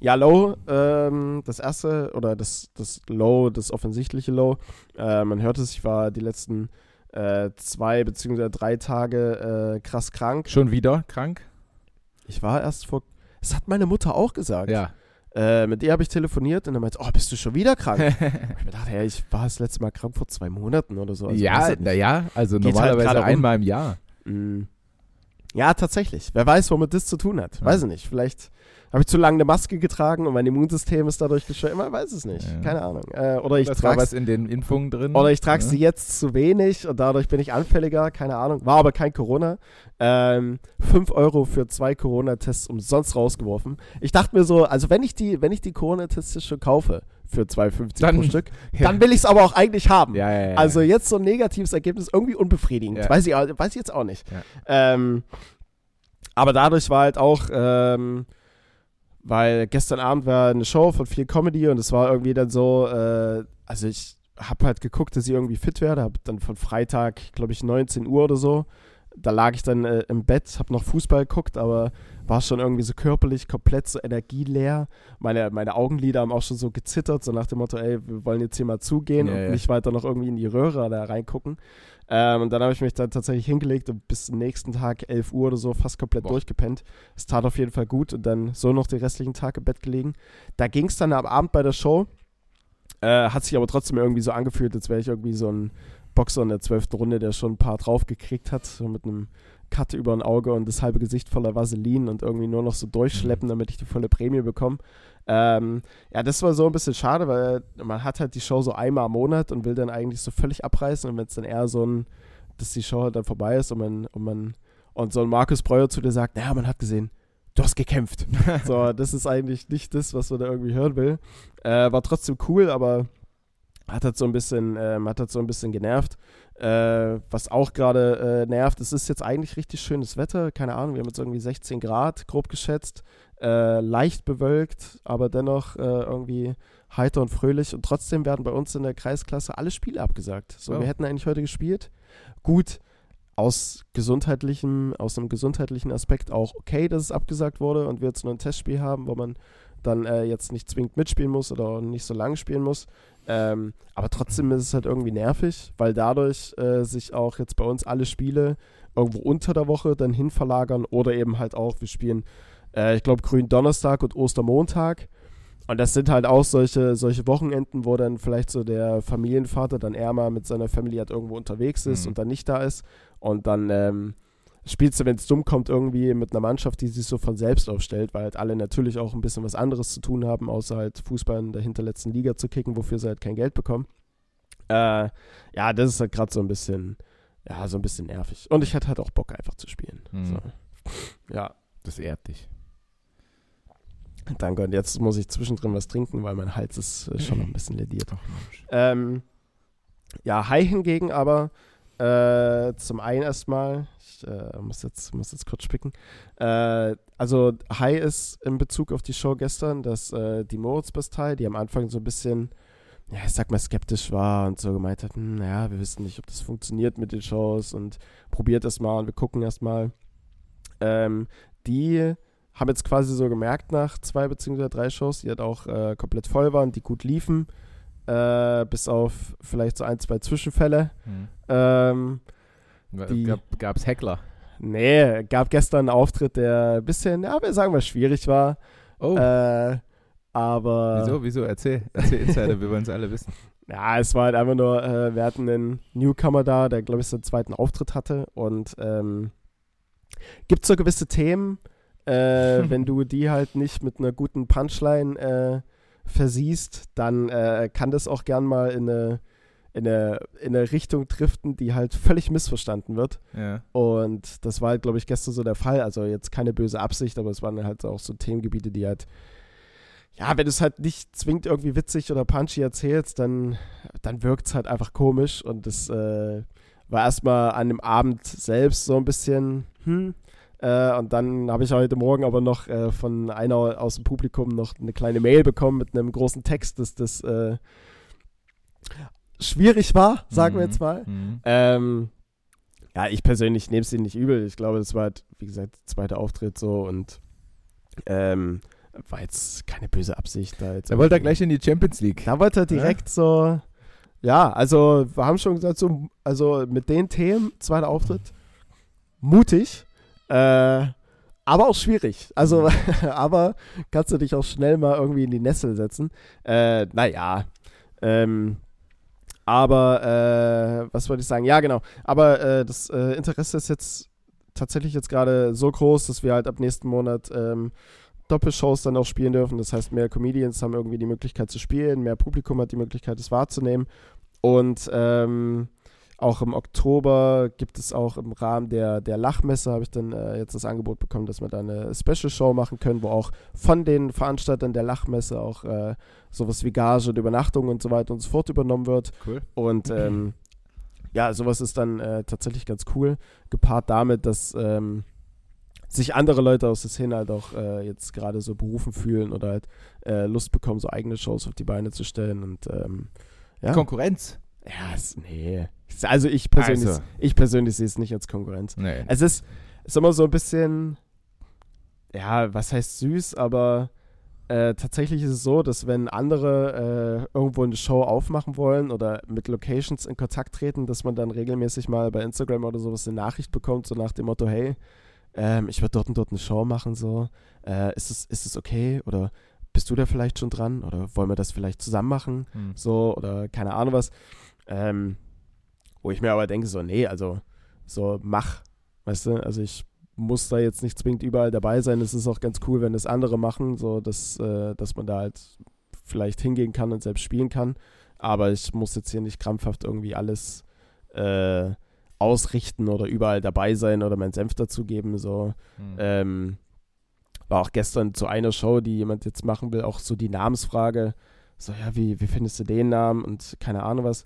ja, Low, ähm, das erste oder das, das Low, das offensichtliche Low. Äh, man hört es, ich war die letzten äh, zwei beziehungsweise drei Tage äh, krass krank. Schon wieder krank? Ich war erst vor. Das hat meine Mutter auch gesagt. Ja. Äh, mit ihr habe ich telefoniert und dann meinte, oh, bist du schon wieder krank? ich mir dachte, ja, ich war das letzte Mal krank vor zwei Monaten oder so. Also, ja, naja, also Geht halt normalerweise rum. einmal im Jahr. Mm. Ja, tatsächlich. Wer weiß, womit das zu tun hat. Weiß ich nicht. Vielleicht habe ich zu lange eine Maske getragen und mein Immunsystem ist dadurch geschwächt. Man weiß es nicht. Ja. Keine Ahnung. Äh, oder ich trage was in den Impfungen drin. oder ich trage ne? sie jetzt zu wenig und dadurch bin ich anfälliger. Keine Ahnung. War aber kein Corona. Ähm, 5 Euro für zwei Corona-Tests umsonst rausgeworfen. Ich dachte mir so, also wenn ich die, wenn ich die Corona-Tests schon kaufe für 2,50 Dann- pro Stück, Ja. dann will ich es aber auch eigentlich haben. Ja, ja, ja. Also jetzt so ein negatives Ergebnis irgendwie unbefriedigend. Ja. Weiß, ich, weiß ich jetzt auch nicht. Ja. Ähm, aber dadurch war halt auch, ähm, weil gestern Abend war eine Show von viel Comedy und es war irgendwie dann so, äh, also ich habe halt geguckt, dass ich irgendwie fit werde, habe dann von Freitag, glaube ich, 19 Uhr oder so, da lag ich dann äh, im Bett, habe noch Fußball geguckt, aber war schon irgendwie so körperlich komplett so energieleer. Meine, meine Augenlider haben auch schon so gezittert, so nach dem Motto, ey, wir wollen jetzt hier mal zugehen Ja, und ja. nicht weiter noch irgendwie in die Röhre da reingucken. Ähm, und dann habe ich mich dann tatsächlich hingelegt und bis zum nächsten Tag, 11 Uhr oder so, fast komplett Boah. durchgepennt. Es tat auf jeden Fall gut und dann so noch den restlichen Tag im Bett gelegen. Da ging es dann am Abend bei der Show. Äh, hat sich aber trotzdem irgendwie so angefühlt, als wäre ich irgendwie so ein Boxer in der zwölften Runde, der schon ein paar drauf gekriegt hat, so mit einem Cut über ein Auge und das halbe Gesicht voller Vaseline und irgendwie nur noch so durchschleppen, damit ich die volle Prämie bekomme. Ähm, ja, das war so ein bisschen schade, weil man hat halt die Show so einmal im Monat und will dann eigentlich so völlig abreißen und wenn es dann eher so ein, dass die Show halt dann vorbei ist und man, und man und so ein Markus Breuer zu dir sagt, naja, man hat gesehen, du hast gekämpft. so, das ist eigentlich nicht das, was man da irgendwie hören will. Äh, war trotzdem cool, aber hat halt so ein bisschen, ähm, hat halt so ein bisschen genervt. Äh, was auch gerade äh, nervt, es ist jetzt eigentlich richtig schönes Wetter. Keine Ahnung, wir haben jetzt irgendwie 16 Grad, grob geschätzt. Äh, leicht bewölkt, aber dennoch äh, irgendwie heiter und fröhlich. Und trotzdem werden bei uns in der Kreisklasse alle Spiele abgesagt. So, Oh. wir hätten eigentlich heute gespielt. Gut, aus gesundheitlichem, aus einem gesundheitlichen Aspekt auch okay, dass es abgesagt wurde und wir jetzt nur ein Testspiel haben, wo man dann äh, jetzt nicht zwingend mitspielen muss oder nicht so lange spielen muss. Ähm, aber trotzdem ist es halt irgendwie nervig, weil dadurch äh, sich auch jetzt bei uns alle Spiele irgendwo unter der Woche dann hin verlagern oder eben halt auch, wir spielen, äh, ich glaube, Gründonnerstag und Ostermontag. Und das sind halt auch solche, solche Wochenenden, wo dann vielleicht so der Familienvater dann eher mal mit seiner Familie halt irgendwo unterwegs ist Mhm. und dann nicht da ist. Und dann ähm, spielst du, wenn es dumm kommt, irgendwie mit einer Mannschaft, die sich so von selbst aufstellt, weil halt alle natürlich auch ein bisschen was anderes zu tun haben, außer halt Fußball in der hinterletzten Liga zu kicken, wofür sie halt kein Geld bekommen. Äh, ja, das ist halt gerade so ein bisschen, ja, so ein bisschen nervig. Und ich hätte halt auch Bock einfach zu spielen. Mhm. So. Ja, Das ehrt dich. danke. Und jetzt muss ich zwischendrin was trinken, weil mein Hals ist äh, schon noch ein bisschen lediert. Ähm, ja, Hai hingegen aber Äh, zum einen erstmal, ich äh, muss, jetzt, muss jetzt kurz spicken. Äh, also, High ist in Bezug auf die Show gestern, dass äh, die Moritz-Bastei, die am Anfang so ein bisschen, ja, ich sag mal, skeptisch war und so gemeint hat, hm, naja, wir wissen nicht, ob das funktioniert mit den Shows und probiert das mal und wir gucken erst mal. Ähm, die haben jetzt quasi so gemerkt nach zwei beziehungsweise drei Shows, die halt auch äh, komplett voll waren, die gut liefen, äh, bis auf vielleicht so ein, zwei Zwischenfälle. Hm. Ähm, Gab es Heckler? nee, gab gestern einen Auftritt, der ein bisschen, ja, wir sagen mal, schwierig war. Oh, Äh, aber wieso, wieso? Erzähl, erzähl Insider, wir wollen es alle wissen. ja, es war halt einfach nur, äh, wir hatten einen Newcomer da, der, glaube ich, seinen zweiten Auftritt hatte und ähm, gibt so gewisse Themen, äh, wenn du die halt nicht mit einer guten Punchline äh, versiehst, dann äh, kann das auch gern mal in eine, in, eine, in eine Richtung driften, die halt völlig missverstanden wird. Ja. Und das war halt, glaube ich, gestern so der Fall. Also jetzt keine böse Absicht, aber es waren halt auch so Themengebiete, die halt, ja, wenn du es halt nicht zwingend irgendwie witzig oder punchy erzählst, dann, dann wirkt es halt einfach komisch. Und das äh, war erstmal an dem Abend selbst so ein bisschen, hm. Äh, und dann habe ich heute Morgen aber noch äh, von einer aus dem Publikum noch eine kleine Mail bekommen mit einem großen Text, dass das äh, schwierig war, sagen wir Mhm. jetzt mal. Mhm. Ähm, ja, ich persönlich nehme es ihnen nicht übel. Ich glaube, das war, halt, wie gesagt, der zweite Auftritt so und ähm, war jetzt keine böse Absicht. Da jetzt Er wollte irgendwie- gleich in die Champions League. Da wollte er direkt so, ja, also wir haben schon gesagt, so, also mit den Themen, zweiter Auftritt, mutig, äh, aber auch schwierig. Also, aber kannst du dich auch schnell mal irgendwie in die Nessel setzen. Äh, naja, ähm, aber, äh, was wollte ich sagen? Ja, genau. Aber äh, das äh, Interesse ist jetzt tatsächlich jetzt gerade so groß, dass wir halt ab nächsten Monat ähm, Doppelshows dann auch spielen dürfen. Das heißt, mehr Comedians haben irgendwie die Möglichkeit zu spielen, mehr Publikum hat die Möglichkeit, es wahrzunehmen. Und ähm, auch im Oktober gibt es auch im Rahmen der, der Lachmesse, habe ich dann äh, jetzt das Angebot bekommen, dass wir da eine Special-Show machen können, wo auch von den Veranstaltern der Lachmesse auch äh, sowas wie Gage und Übernachtung und so weiter und so fort übernommen wird. Cool. Und ähm, ja, sowas ist dann äh, tatsächlich ganz cool, gepaart damit, dass ähm, sich andere Leute aus der Szene halt auch äh, jetzt gerade so berufen fühlen oder halt äh, Lust bekommen, so eigene Shows auf die Beine zu stellen. Und ähm, ja, Konkurrenz. ja, es, nee. Also ich persönlich, Also. ich persönlich sehe es nicht als Konkurrenz. Nee. Es ist, ist immer so ein bisschen, ja, was heißt süß, aber äh, tatsächlich ist es so, dass wenn andere äh, irgendwo eine Show aufmachen wollen oder mit Locations in Kontakt treten, dass man dann regelmäßig mal bei Instagram oder sowas eine Nachricht bekommt, so nach dem Motto, hey, ähm, ich würde dort und dort eine Show machen, so, äh, ist es, ist es okay? Oder bist du da vielleicht schon dran? Oder wollen wir das vielleicht zusammen machen? Hm. so oder keine Ahnung was. Ähm, wo ich mir aber denke, so, nee, also so mach, weißt du, also ich muss da jetzt nicht zwingend überall dabei sein. Es ist auch ganz cool, wenn das andere machen, so dass, äh, dass man da halt vielleicht hingehen kann und selbst spielen kann. Aber ich muss jetzt hier nicht krampfhaft irgendwie alles äh, ausrichten oder überall dabei sein oder meinen Senf dazugeben. So. Hm. Ähm, war auch gestern zu einer Show, die jemand jetzt machen will, auch so die Namensfrage. So, ja, wie, wie findest du den Namen und keine Ahnung was.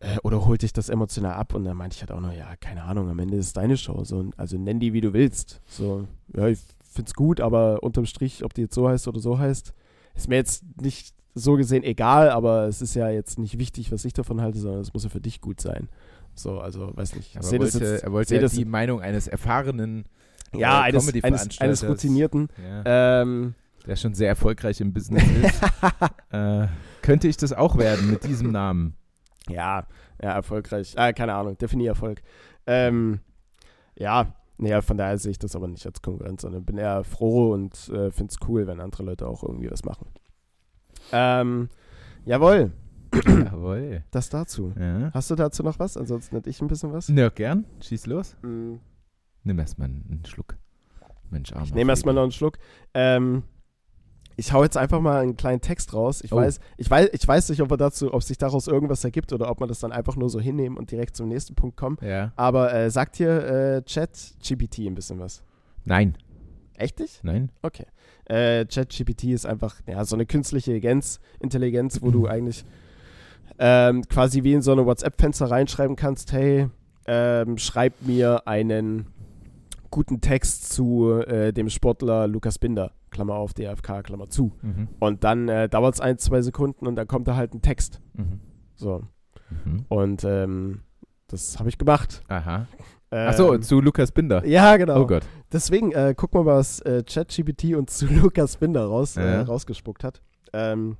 Äh, oder holt dich das emotional ab? Und dann meinte ich halt auch noch, ja, keine Ahnung, am Ende ist es deine Show. So, also nenn die, wie du willst. So, ja, ich find's gut, aber unterm Strich, ob die jetzt so heißt oder so heißt, ist mir jetzt nicht so gesehen egal, aber es ist ja jetzt nicht wichtig, was ich davon halte, sondern es muss ja für dich gut sein. So, also, weiß nicht. Ich Aber wollte, jetzt- er wollte ja das- die Meinung eines erfahrenen ja, eines, eines, eines Routinierten. ja, Ähm, der schon sehr erfolgreich im Business ist. äh, könnte ich das auch werden mit diesem Namen? Ja, ja, erfolgreich. Ah, keine Ahnung, definier Erfolg. Ähm, ja, naja, von daher sehe ich das aber nicht als Konkurrenz, sondern bin eher froh und äh, finde es cool, wenn andere Leute auch irgendwie was machen. Ähm, jawohl, Jawohl. das dazu. Ja. Hast du dazu noch was? Ansonsten hätte ich ein bisschen was. Na, gern. Schieß los. Mm, Nimm erstmal einen Schluck. Mensch, armer Ich nehme erstmal noch einen Schluck. Ähm, ich hau jetzt einfach mal einen kleinen Text raus. Ich, Oh. weiß, ich, weiß, ich weiß nicht, ob, dazu, ob sich daraus irgendwas ergibt oder ob man das dann einfach nur so hinnehmen und direkt zum nächsten Punkt kommen. Ja. Aber äh, sagt hier äh, Chat-GPT ein bisschen was? Nein. Echt nicht? Nein. Okay. Äh, ChatGPT ist einfach ja, so eine künstliche Intelligenz, Intelligenz, wo du eigentlich ähm, quasi wie in so eine WhatsApp-Fenster reinschreiben kannst, hey, ähm, schreib mir einen guten Text zu äh, dem Sportler Lukas Binder, Klammer auf, DFK, Klammer zu. Mhm. Und dann äh, dauert es ein, zwei Sekunden und dann kommt da halt ein Text. Mhm. So. Mhm. Und ähm, das habe ich gemacht. Aha. Ähm, Achso, zu Lukas Binder. Ja, genau. Oh Gott. Deswegen, äh, guck mal, was äh, ChatGPT uns zu Lukas Binder raus, äh, rausgespuckt hat. Ähm,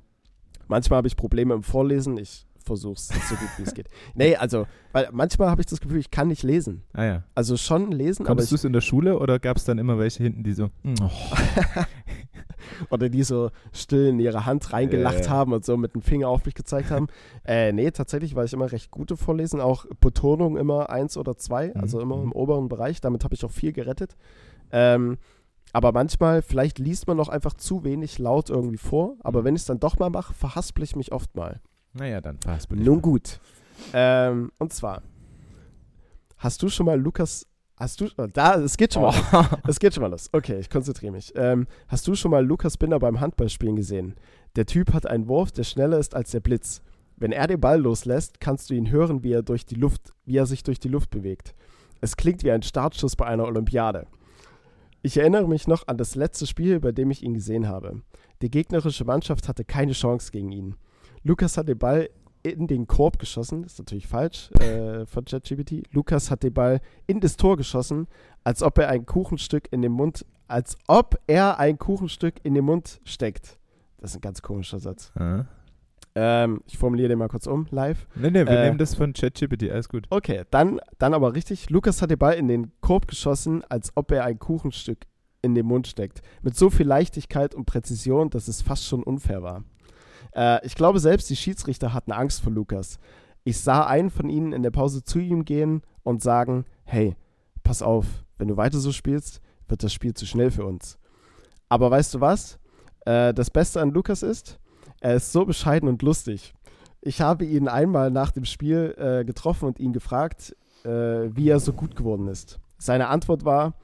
manchmal habe ich Probleme im Vorlesen. Ich versuche es so gut wie es geht. Nee, also, weil manchmal habe ich das Gefühl, ich kann nicht lesen. Ah ja. Also schon lesen, aber Konntest du es in der Schule oder gab es dann immer welche hinten, die so, hm, oh, oder die so still in ihre Hand reingelacht ja. haben und so mit dem Finger auf mich gezeigt haben. äh, nee, tatsächlich war ich immer recht gut im Vorlesen. Auch Betonung immer eins oder zwei, also Mhm. immer im oberen Bereich. Damit habe ich auch viel gerettet. Ähm, aber manchmal, vielleicht liest man auch einfach zu wenig laut irgendwie vor. Aber Mhm. wenn ich es dann doch mal mache, verhaspel ich mich oft mal. Naja, dann verhaspel ich Nun mal. gut. Ähm, und zwar, hast du schon mal Lukas, hast du, oh, da, es geht schon mal, Oh. es geht schon mal los. Okay, ich konzentriere mich. Ähm, hast du schon mal Lukas Binder beim Handballspielen gesehen? Der Typ hat einen Wurf, der schneller ist als der Blitz. Wenn er den Ball loslässt, kannst du ihn hören, wie er durch die Luft, wie er sich durch die Luft bewegt. Es klingt wie ein Startschuss bei einer Olympiade. Ich erinnere mich noch an das letzte Spiel, bei dem ich ihn gesehen habe. Die gegnerische Mannschaft hatte keine Chance gegen ihn. Lukas hat den Ball in den Korb geschossen, das ist natürlich falsch äh, von ChatGPT. Lukas hat den Ball in das Tor geschossen, als ob er ein Kuchenstück in den Mund, als ob er ein Kuchenstück in den Mund steckt. Das ist ein ganz komischer Satz. Ah. Ähm, ich formuliere den mal kurz um, live. Nee, nee, wir Äh, nehmen das von ChatGPT, alles gut. Okay, dann, dann aber richtig. Lukas hat den Ball in den Korb geschossen, als ob er ein Kuchenstück in den Mund steckt. Mit so viel Leichtigkeit und Präzision, dass es fast schon unfair war. Äh, ich glaube, selbst die Schiedsrichter hatten Angst vor Lukas. Ich sah einen von ihnen in der Pause zu ihm gehen und sagen: Hey, pass auf, wenn du weiter so spielst, wird das Spiel zu schnell für uns. Aber weißt du was? Äh, das Beste an Lukas ist, er ist so bescheiden und lustig. Ich habe ihn einmal nach dem Spiel äh, getroffen und ihn gefragt, äh, wie er so gut geworden ist. Seine Antwort war,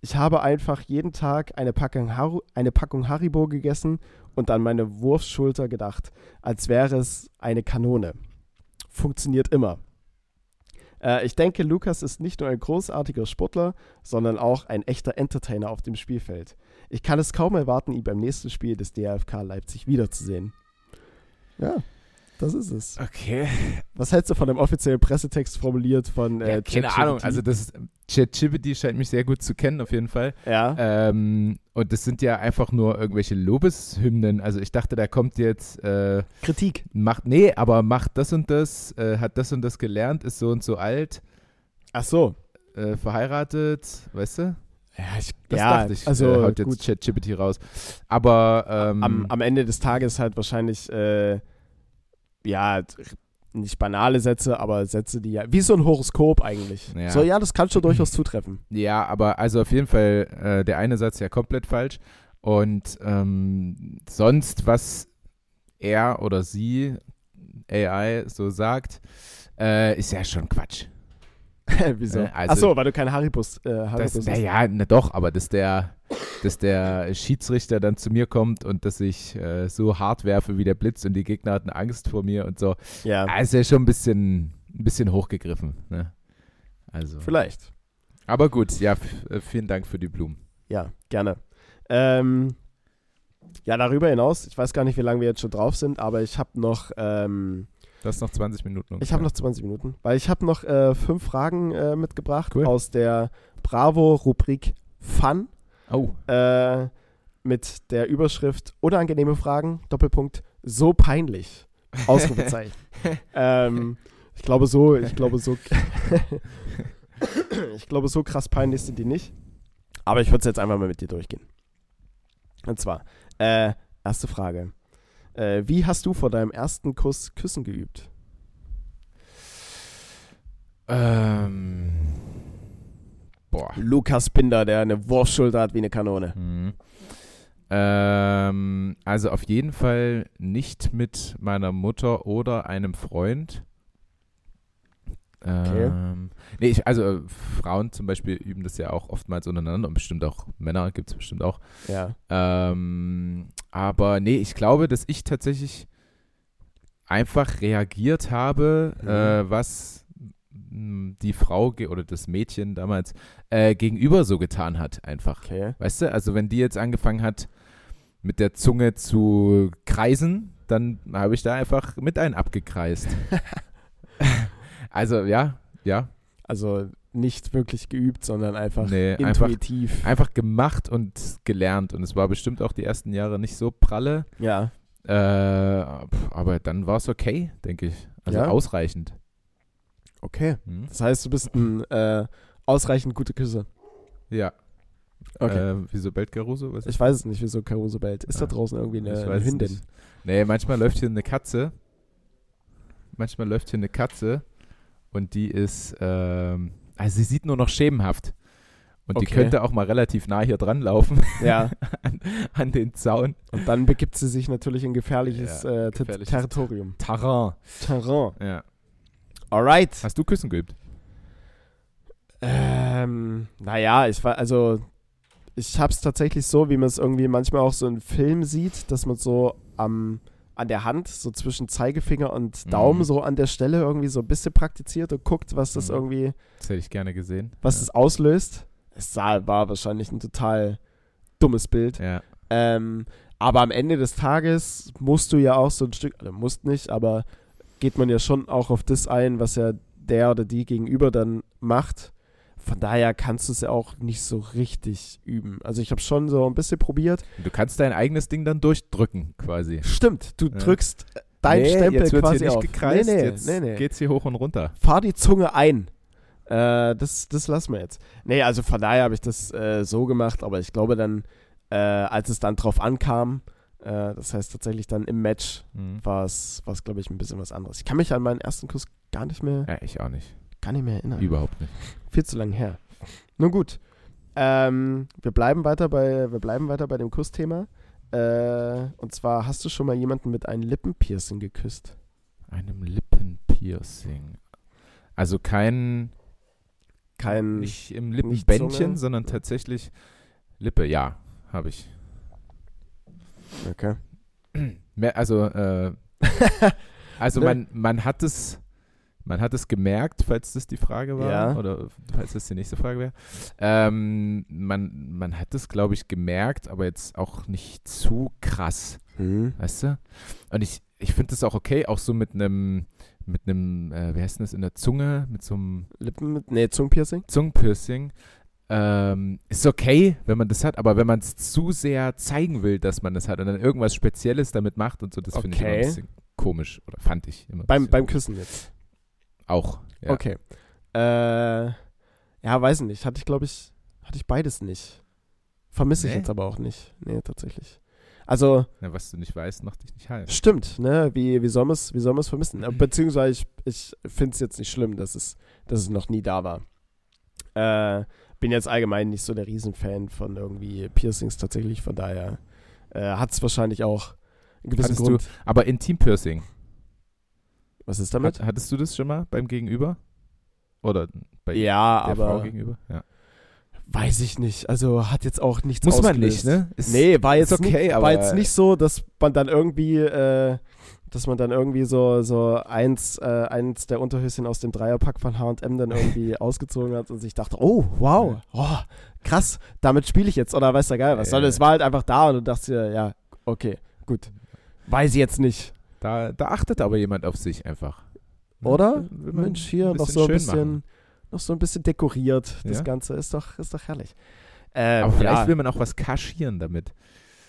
ich habe einfach jeden Tag eine Packung, Haru eine Packung Haribo gegessen und an meine Wurfschulter gedacht, als wäre es eine Kanone. Funktioniert immer. Äh, ich denke, Lukas ist nicht nur ein großartiger Sportler, sondern auch ein echter Entertainer auf dem Spielfeld. Ich kann es kaum erwarten, ihn beim nächsten Spiel des DFK Leipzig wiederzusehen. Ja, das ist es. Okay. Was hältst du von dem offiziellen Pressetext formuliert von äh, Ja, keine ChatGPT? Ahnung, also das ChatGPT scheint mich sehr gut zu kennen, auf jeden Fall. Ja, Ähm, und das sind ja einfach nur irgendwelche Lobeshymnen. Also ich dachte, da kommt jetzt, äh, Kritik. macht, nee, aber macht das und das, äh, hat das und das gelernt, ist so und so alt, Ach so. äh, verheiratet, weißt du? Ja, ich, Das ja dachte ich, also äh, haut jetzt. ChatGPT raus. Aber ähm, Am, am Ende des Tages halt wahrscheinlich, äh, ja, nicht banale Sätze, aber Sätze, die ja, wie so ein Horoskop eigentlich. Ja. So, ja, das kann schon durchaus zutreffen. Ja, aber also auf jeden Fall äh, der eine Satz ja komplett falsch. Und ähm, sonst, was er oder sie, AI, so sagt, äh, ist ja schon Quatsch. Wieso? Äh, also- Ach so, weil du kein Haribus, äh, Das, Haribus naja, na doch, aber dass der, dass der Schiedsrichter dann zu mir kommt und dass ich äh, so hart werfe wie der Blitz und die Gegner hatten Angst vor mir und so, Ja, ah, ist ja schon ein bisschen, ein bisschen hochgegriffen. Ne? Also. vielleicht. Aber gut, ja, äh, vielen Dank für die Blumen. Ja, gerne. Ähm, ja, darüber hinaus, ich weiß gar nicht, wie lange wir jetzt schon drauf sind, aber ich habe noch, ähm, Du hast noch 20 Minuten. ich habe noch 20 Minuten, weil ich habe noch äh, fünf Fragen äh, mitgebracht Cool. aus der Bravo-Rubrik Fun Oh, äh, mit der Überschrift Unangenehme Fragen, Doppelpunkt, so peinlich, Ausrufezeichen. ähm, ich glaube so, ich glaube so, ich glaube so krass peinlich sind die nicht, aber ich würde es jetzt einfach mal mit dir durchgehen. Und zwar, äh, erste Frage. Äh, wie hast du vor deinem ersten Kuss Küssen geübt? ähm. Boah. Lukas Binder, der eine Wurfschulter hat wie eine Kanone. Mhm. Ähm, also auf jeden Fall nicht mit meiner Mutter oder einem Freund. Okay. Ähm, nee, ich, also äh, Frauen zum Beispiel üben das ja auch oftmals untereinander und bestimmt auch Männer gibt es bestimmt auch. Ja. Ähm, aber nee, ich glaube, dass ich tatsächlich einfach reagiert habe, Mhm. äh, was mh, die Frau oder das Mädchen damals äh, gegenüber so getan hat, einfach. Okay. Weißt du, also wenn die jetzt angefangen hat, mit der Zunge zu kreisen, dann habe ich da einfach mit ein abgekreist. also ja, ja, Also nicht wirklich geübt, sondern einfach nee, einfach, intuitiv. einfach gemacht und gelernt. Und es war bestimmt auch die ersten Jahre nicht so pralle, ja. äh, aber dann war es okay, denke ich. Also Ja? ausreichend. Okay. Hm? Das heißt, du bist ein äh, ausreichend gute Küsse. Ja. Okay. Äh, wieso bellt Caruso? Was ich weiß es nicht, wieso Caruso bellt. Ist da Ah, draußen irgendwie eine, ich eine weiß Hündin? nicht. Nee, manchmal läuft hier eine Katze. Manchmal läuft hier eine Katze und die ist, ähm, also sie sieht nur noch schemenhaft. Und die Okay. könnte auch mal relativ nah hier dran laufen Ja. an, an den Zaun. Und dann begibt sie sich natürlich in gefährliches, Ja, äh, Ter- gefährliches- Territorium. Terrain. Terrain. Ja. Alright. Hast du Küssen geübt? Ähm, naja, ich war, also, ich hab's tatsächlich so, wie man es irgendwie manchmal auch so in Filmen sieht, dass man so am, an der Hand, so zwischen Zeigefinger und Daumen, Mhm. so an der Stelle irgendwie so ein bisschen praktiziert und guckt, was das Mhm. irgendwie, Das hätte ich gerne gesehen. was ja. das auslöst. Es sah, war wahrscheinlich ein total dummes Bild. Ja. Ähm, aber am Ende des Tages musst du ja auch so ein Stück, also musst nicht, aber geht man ja schon auch auf das ein, was ja der oder die gegenüber dann macht. Von daher kannst du es ja auch nicht so richtig üben. Also ich habe schon so ein bisschen probiert. Du kannst dein eigenes Ding dann durchdrücken, quasi. Stimmt, du Ja. drückst dein nee, Stempel jetzt quasi hier nicht auf. gekreist, nee, nee, jetzt nee, nee. geht's hier hoch und runter. Fahr die Zunge ein. Äh, das, das lassen wir jetzt. Nee, also von daher habe ich das äh, so gemacht, aber ich glaube dann, äh, als es dann drauf ankam, äh, das heißt tatsächlich dann im Match, Mhm. war es, glaube ich, ein bisschen was anderes. Ich kann mich an meinen ersten Kuss gar nicht mehr, Ja, ich auch nicht. Gar nicht mehr erinnern. Überhaupt nicht. Viel zu lange her. Nun gut. Ähm, wir bleiben weiter bei, wir bleiben weiter bei dem Kussthema. Äh, und zwar hast du schon mal jemanden mit einem Lippenpiercing geküsst? Einem Lippenpiercing. Also kein, Kein. nicht im Lippenbändchen, sondern tatsächlich Lippe, ja, habe ich. Okay. Also, äh, also Ne? man, man hat es, man hat es gemerkt, falls das die Frage war, Ja. oder falls das die nächste Frage wäre. Ähm, man, man hat es, glaube ich, gemerkt, aber jetzt auch nicht zu krass, Hm. weißt du? Und ich, ich finde das auch okay, auch so mit einem, mit einem, äh, wie heißt denn das, in der Zunge, mit so einem Lippen mit. Nee, Zungenpiercing? Zungenpiercing. Ähm, ist okay, wenn man das hat, aber wenn man es zu sehr zeigen will, dass man das hat und dann irgendwas Spezielles damit macht und so, das finde ich immer ein Okay. bisschen komisch. Oder fand ich immer. Beim, beim. Küssen jetzt. Auch. Ja. Okay. Äh, ja, weiß nicht. Hatte ich, glaube ich, hatte ich beides nicht. Vermisse ich Nee? jetzt aber auch nicht. Nee, tatsächlich. Also, Na, was du nicht weißt, macht dich nicht heil. stimmt, ne? Wie, wie soll man es wie soll man's vermissen? Beziehungsweise, ich, ich finde es jetzt nicht schlimm, dass es, dass es noch nie da war. Äh, bin jetzt allgemein nicht so der Riesenfan von irgendwie Piercings tatsächlich, von daher äh, hat es wahrscheinlich auch einen gewissen Hattest Grund. Aber Intimpiercing, Was ist damit? hat, hattest du das schon mal beim Gegenüber? Oder bei ja, der Frau aber gegenüber? Ja. weiß ich nicht. Also hat jetzt auch nichts Muss man ausgelöst. nicht, ne? Ist, Nee, war jetzt, okay, nicht, aber- war jetzt nicht so, dass man dann irgendwie, äh, dass man dann irgendwie so, so eins, äh, eins der Unterhöschen aus dem Dreierpack von H&M dann irgendwie ausgezogen hat und sich dachte, oh, wow, oh, krass, damit spiele ich jetzt oder weiß der Geil was. Sondern es war halt einfach da und du dachtest dir, ja, okay, gut. Weiß ich jetzt nicht. Da, da achtet aber jemand auf sich einfach. Oder? Mensch, hier noch so ein bisschen, machen. noch so ein bisschen dekoriert. Das Ja? Ganze ist doch, ist doch herrlich. Ähm, Aber vielleicht ja, will man auch was kaschieren damit.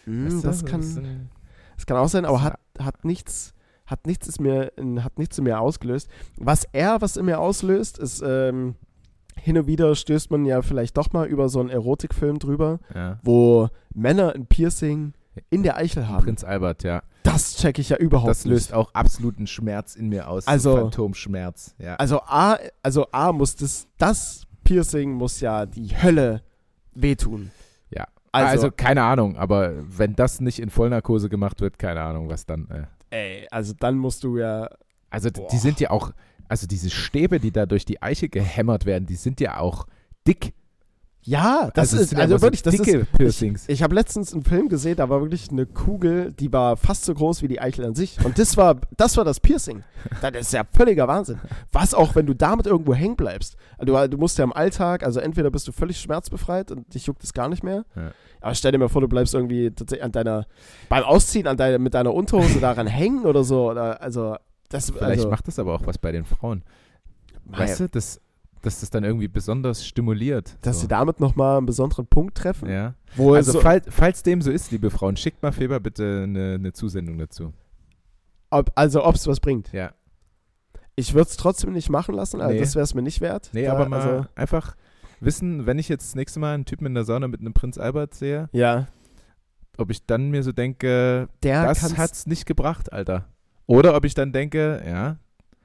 mh, Weißt du? das kann, bisschen- Das kann auch sein, aber hat, hat nichts, hat nichts ist mir, hat nichts in mir ausgelöst. Was er, was in mir auslöst, ist, ähm, hin und wieder stößt man ja vielleicht doch mal über so einen Erotikfilm drüber, Ja. wo Männer ein Piercing in der Eichel haben. Prinz Albert, ja. Das checke ich ja überhaupt Das löst nicht. auch absoluten Schmerz in mir aus. Also- so Phantomschmerz. Ja. Also A, also A muss das, das Piercing muss ja die Hölle wehtun. Ja. Also, Also, keine Ahnung, aber wenn das nicht in Vollnarkose gemacht wird, keine Ahnung, was dann. Äh. ey, also dann musst du ja, Also Boah. die sind ja auch, also diese Stäbe, die da durch die Eiche gehämmert werden, die sind ja auch dick. Ja, das es ist, also immer so wirklich, das dicke ist, Piercings. Ich habe letztens einen Film gesehen, da war wirklich eine Kugel, die war fast so groß wie die Eichel an sich. Und das war das, war das Piercing. Das ist ja völliger Wahnsinn. Was auch, wenn du damit irgendwo hängen bleibst. Du, du musst ja im Alltag, also entweder bist du völlig schmerzbefreit und dich juckt es gar nicht mehr. Ja. Aber stell dir mal vor, du bleibst irgendwie tatsächlich an deiner, beim Ausziehen an deiner, mit deiner Unterhose daran hängen oder so. Oder, also, das, Vielleicht also, macht das aber auch was bei den Frauen. Weißt du, dass, dass das dann irgendwie besonders stimuliert. dass so. sie damit nochmal einen besonderen Punkt treffen. Ja. Also, so, falls, falls dem so ist, liebe Frauen, schickt mal Feber bitte eine, eine Zusendung dazu. ob, also ob es was bringt. Ja. Ich würde es trotzdem nicht machen lassen, also Nee. das wäre es mir nicht wert. Nee, Da, aber mal Also, einfach wissen, wenn ich jetzt das nächste Mal einen Typen in der Sauna mit einem Prinz Albert sehe, ja, ob ich dann mir so denke, der das hat's nicht gebracht, Alter. Oder ob ich dann denke, ja,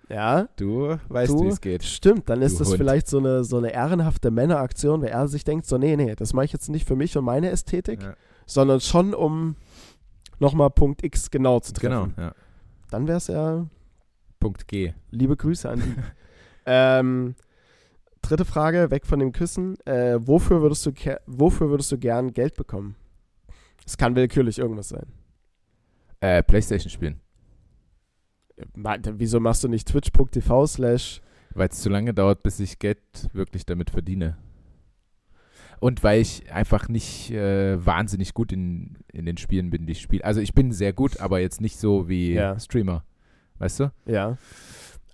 Ja, du weißt, wie es geht. stimmt. Dann ist Du das Hund. vielleicht so eine, so eine ehrenhafte Männeraktion, weil er sich denkt, so, nee, nee, das mache ich jetzt nicht für mich und meine Ästhetik, Ja, sondern schon um nochmal Punkt X genau zu genau, treffen. ja. Dann wäre es ja Punkt G. liebe Grüße an die. ähm, dritte Frage, weg von dem Küssen. Äh, wofür, würdest du wofür würdest du gern Geld bekommen? Es kann willkürlich irgendwas sein. Äh, Playstation spielen. Wieso machst du nicht twitch.tv slash Weil es zu lange dauert, bis ich Geld wirklich damit verdiene. Und weil ich einfach nicht äh, wahnsinnig gut in, in den Spielen bin, die ich spiele. Also ich bin sehr gut, aber jetzt nicht so wie Ja. Streamer. Weißt du? Ja.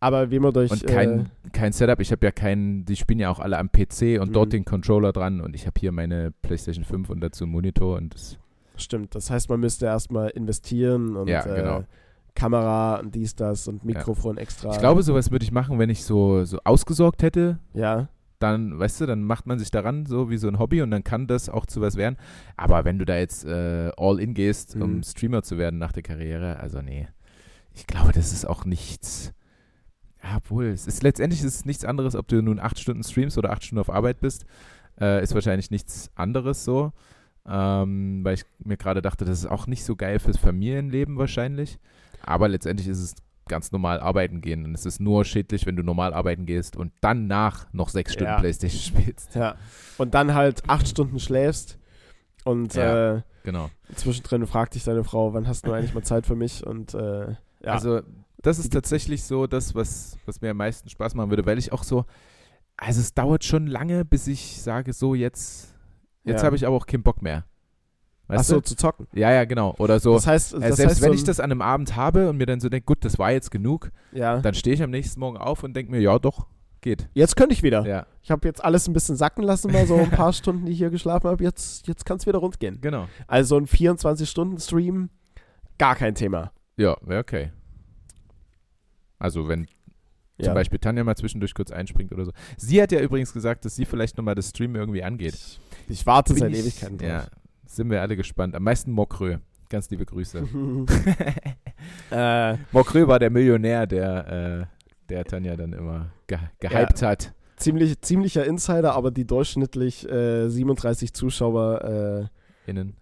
Aber wie man durch. Und kein, äh, kein Setup. Ich habe ja keinen, die spielen ja auch alle am PC und Mhm. dort den Controller dran und ich habe hier meine PlayStation 5 und dazu einen Monitor und das, stimmt. Das heißt, man müsste erstmal investieren und Ja, äh, genau. Kamera und dies, das und Mikrofon extra. Ich glaube, sowas würde ich machen, wenn ich so, so ausgesorgt hätte. Ja. Dann, weißt du, dann macht man sich daran so wie so ein Hobby und dann kann das auch zu was werden. Aber wenn du da jetzt äh, all in gehst, um Mhm. Streamer zu werden nach der Karriere, also nee. Ich glaube, das ist auch nichts. Ja, obwohl, es ist letztendlich ist es nichts anderes, ob du nun acht Stunden streamst oder acht Stunden auf Arbeit bist. Äh, ist wahrscheinlich nichts anderes so. Ähm, weil ich mir gerade dachte, das ist auch nicht so geil fürs Familienleben wahrscheinlich. Aber letztendlich ist es ganz normal arbeiten gehen. Und es ist nur schädlich, wenn du normal arbeiten gehst und danach noch sechs Stunden Ja. Playstation spielst. Ja. Und dann halt acht Stunden schläfst und Ja. äh, Genau. zwischendrin fragt dich deine Frau, wann hast du eigentlich mal Zeit für mich? Und äh, ja. Also, das ist tatsächlich so das, was, was mir am meisten Spaß machen würde, weil ich auch so, also es dauert schon lange, bis ich sage, so jetzt, jetzt Ja. habe ich aber auch keinen Bock mehr. Weißt Ach so, du? zu zocken. Ja, ja, genau. Oder so, das heißt, äh, das selbst heißt wenn so ich das an einem Abend habe und mir dann so denke, gut, das war jetzt genug, ja. dann stehe ich am nächsten Morgen auf und denke mir, ja doch, geht. Jetzt könnte ich wieder. Ja, Ich habe jetzt alles ein bisschen sacken lassen, mal so ein paar Stunden, die ich hier geschlafen habe. Jetzt, jetzt kann es wieder rund gehen. genau. Also ein 24-Stunden-Stream, gar kein Thema. Ja, wäre okay. Also wenn Ja. zum Beispiel Tanja mal zwischendurch kurz einspringt oder so. Sie hat ja übrigens gesagt, dass sie vielleicht nochmal das Stream irgendwie angeht. Ich, ich warte Bin seit Ewigkeiten drauf. Ja, sind wir alle gespannt. Am meisten Mokrö. Ganz liebe Grüße. äh, Mokrö war der Millionär, der, äh, der Tanja dann immer ge gehypt hat. ziemlich, ziemlicher Insider, aber die durchschnittlich äh, 37 Zuschauer, Innen.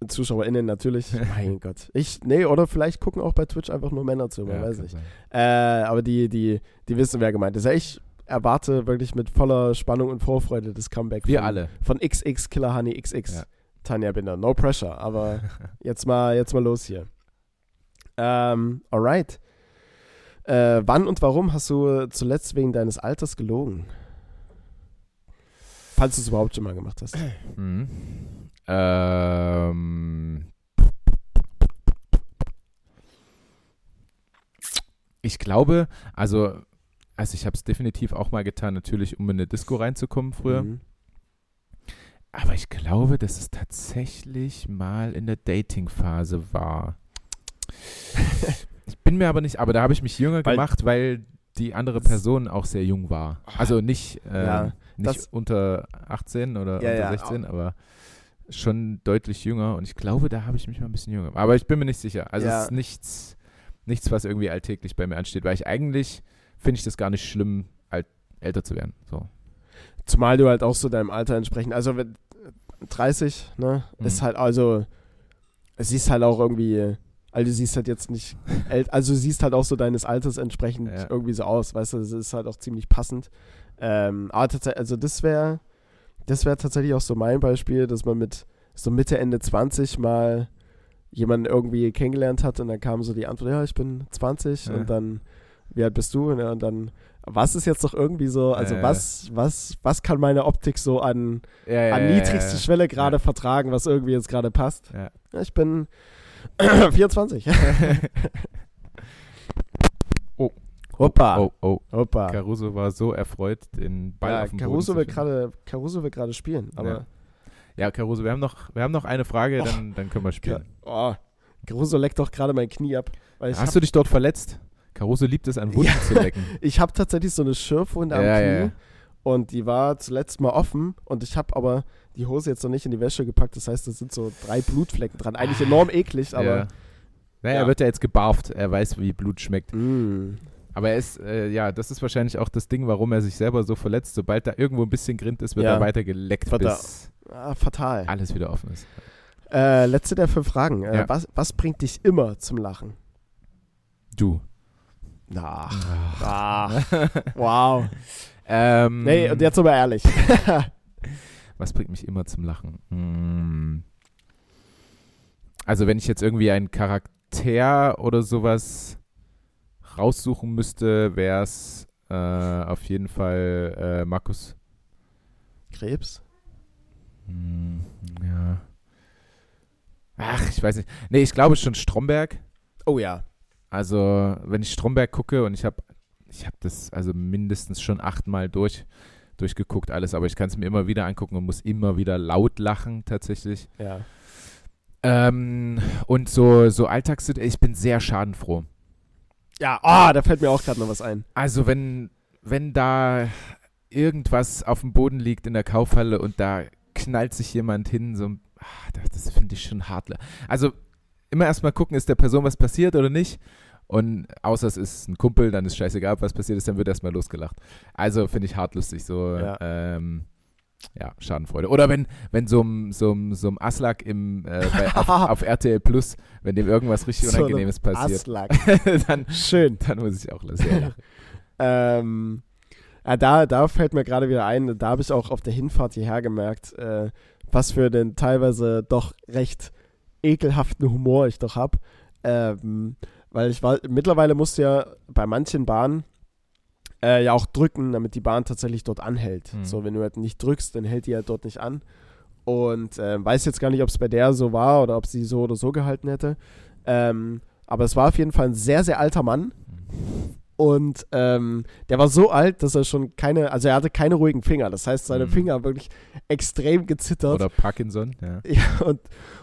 äh, ZuschauerInnen natürlich. mein Gott. Ich, nee, oder vielleicht gucken auch bei Twitch einfach nur Männer zu, man Ja, weiß nicht. Äh, aber die, die, die wissen, wer gemeint ist. Ja, ich erwarte wirklich mit voller Spannung und Vorfreude das Comeback Wir von, alle. von XX Killer Honey XX. Ja. Tanja Binder. No pressure, aber jetzt mal, jetzt mal los hier. Ähm, alright. Äh, wann und warum hast du zuletzt wegen deines Alters gelogen? Falls du es überhaupt schon mal gemacht hast. Mhm. Ähm, ich glaube, also, also ich habe es definitiv auch mal getan, natürlich, um in eine Disco reinzukommen früher. Mhm. Aber ich glaube, dass es tatsächlich mal in der Dating-Phase war. ich bin mir aber nicht, aber da habe ich mich jünger Weil- gemacht, weil die andere Person auch sehr jung war. Also nicht, äh, Ja, nicht das- unter 18 oder Ja, unter ja, 16, aber schon deutlich jünger. Und ich glaube, da habe ich mich mal ein bisschen jünger gemacht. Aber ich bin mir nicht sicher. Also es ist nichts, nichts, was irgendwie alltäglich bei mir ansteht, weil ich eigentlich finde ich das gar nicht schlimm, alt, älter zu werden. So. Zumal du halt auch so deinem Alter entsprechend, also wenn, 30, ne, Mhm. ist halt, also, es siehst halt auch irgendwie, also du siehst halt jetzt nicht, also du siehst halt auch so deines Alters entsprechend Ja. irgendwie so aus, weißt du, das ist halt auch ziemlich passend. Ähm, aber tatsächlich, also das wäre das wäre tatsächlich auch so mein Beispiel, dass man mit so Mitte, Ende 20 mal jemanden irgendwie kennengelernt hat und dann kam so die Antwort, ja, ich bin 20 Ja. und dann, wie alt bist du? Und dann, was ist jetzt doch irgendwie so, also Äh. was, was, was kann meine Optik so an, Ja, ja, an niedrigste ja, Schwelle gerade vertragen, was irgendwie jetzt gerade passt? Ich bin 24. Oh. Hoppa. Oh, oh. Hoppa. Caruso war so erfreut, den Ball ja, auf dem Caruso Boden will gerade Caruso will gerade spielen, aber Ja. Caruso, wir haben noch, wir haben noch eine Frage, Och. dann, dann können wir spielen. oh, Caruso leckt doch gerade mein Knie ab. Hast du dich dort verletzt? Caruso liebt es, an Wunden Ja. zu lecken. Ich habe tatsächlich so eine Schürfwunde am Ja, Knie ja, und die war zuletzt mal offen und ich habe aber die Hose jetzt noch nicht in die Wäsche gepackt. Das heißt, da sind so drei Blutflecken dran. Eigentlich enorm eklig, aber ja. Naja, Ja. er wird ja jetzt gebarft. Er weiß, wie Blut schmeckt. Mm. Aber er ist, äh, ja, das ist wahrscheinlich auch das Ding, warum er sich selber so verletzt. Sobald da irgendwo ein bisschen Grind ist, wird er weiter geleckt, Verdammt. bis ah, fatal. alles wieder offen ist. Äh, letzte der fünf Fragen. Äh, was, was bringt dich immer zum Lachen? Du. Na, ah, wow. ähm, Nee, und jetzt aber ehrlich. Was bringt mich immer zum Lachen? Hm. Also wenn ich jetzt irgendwie einen Charakter oder sowas raussuchen müsste, wäre es äh, auf jeden Fall äh, Markus. Krebs? Hm, ja. Ach, ich weiß nicht. Nee, ich glaube schon Stromberg. Oh ja. Also, wenn ich Stromberg gucke und ich habe ich habe das also mindestens schon achtmal durch, durchgeguckt, alles, aber ich kann es mir immer wieder angucken und muss immer wieder laut lachen, tatsächlich. Ja. Ähm, und so, so Alltagssituationen, ich bin sehr schadenfroh. Ja, oh, da fällt mir auch gerade noch was ein. Also, wenn, wenn da irgendwas auf dem Boden liegt in der Kaufhalle und da knallt sich jemand hin, so, ah, das, das finde ich schon hart. Also, immer erstmal gucken, ist der Person was passiert oder nicht. Und außer es ist ein Kumpel, dann ist scheißegal, was passiert ist, dann wird erstmal losgelacht. Also finde ich hart lustig, so Ja. ähm, ja, Schadenfreude. Oder wenn, wenn so ein so so Aslak im, äh, bei, auf, auf RTL Plus, wenn dem irgendwas richtig So Unangenehmes passiert, Aslak. dann, Schön. dann muss ich auch lachen. Ähm, ja, da, da fällt mir gerade wieder ein, da habe ich auch auf der Hinfahrt hierher gemerkt, äh, was für den teilweise doch recht ekelhaften Humor ich doch habe. Ähm, weil ich war, mittlerweile musst du ja bei manchen Bahnen äh, ja auch drücken, damit die Bahn tatsächlich dort anhält. Mhm. So, wenn du halt nicht drückst, dann hält die halt dort nicht an. Und äh, weiß jetzt gar nicht, ob es bei der so war oder ob sie so oder so gehalten hätte. Ähm, aber es war auf jeden Fall ein sehr, sehr alter Mann. Und ähm, der war so alt, dass er schon keine, also er hatte keine ruhigen Finger. Das heißt, seine Mhm. Finger haben wirklich extrem gezittert. Oder Parkinson, ja. Ja, und,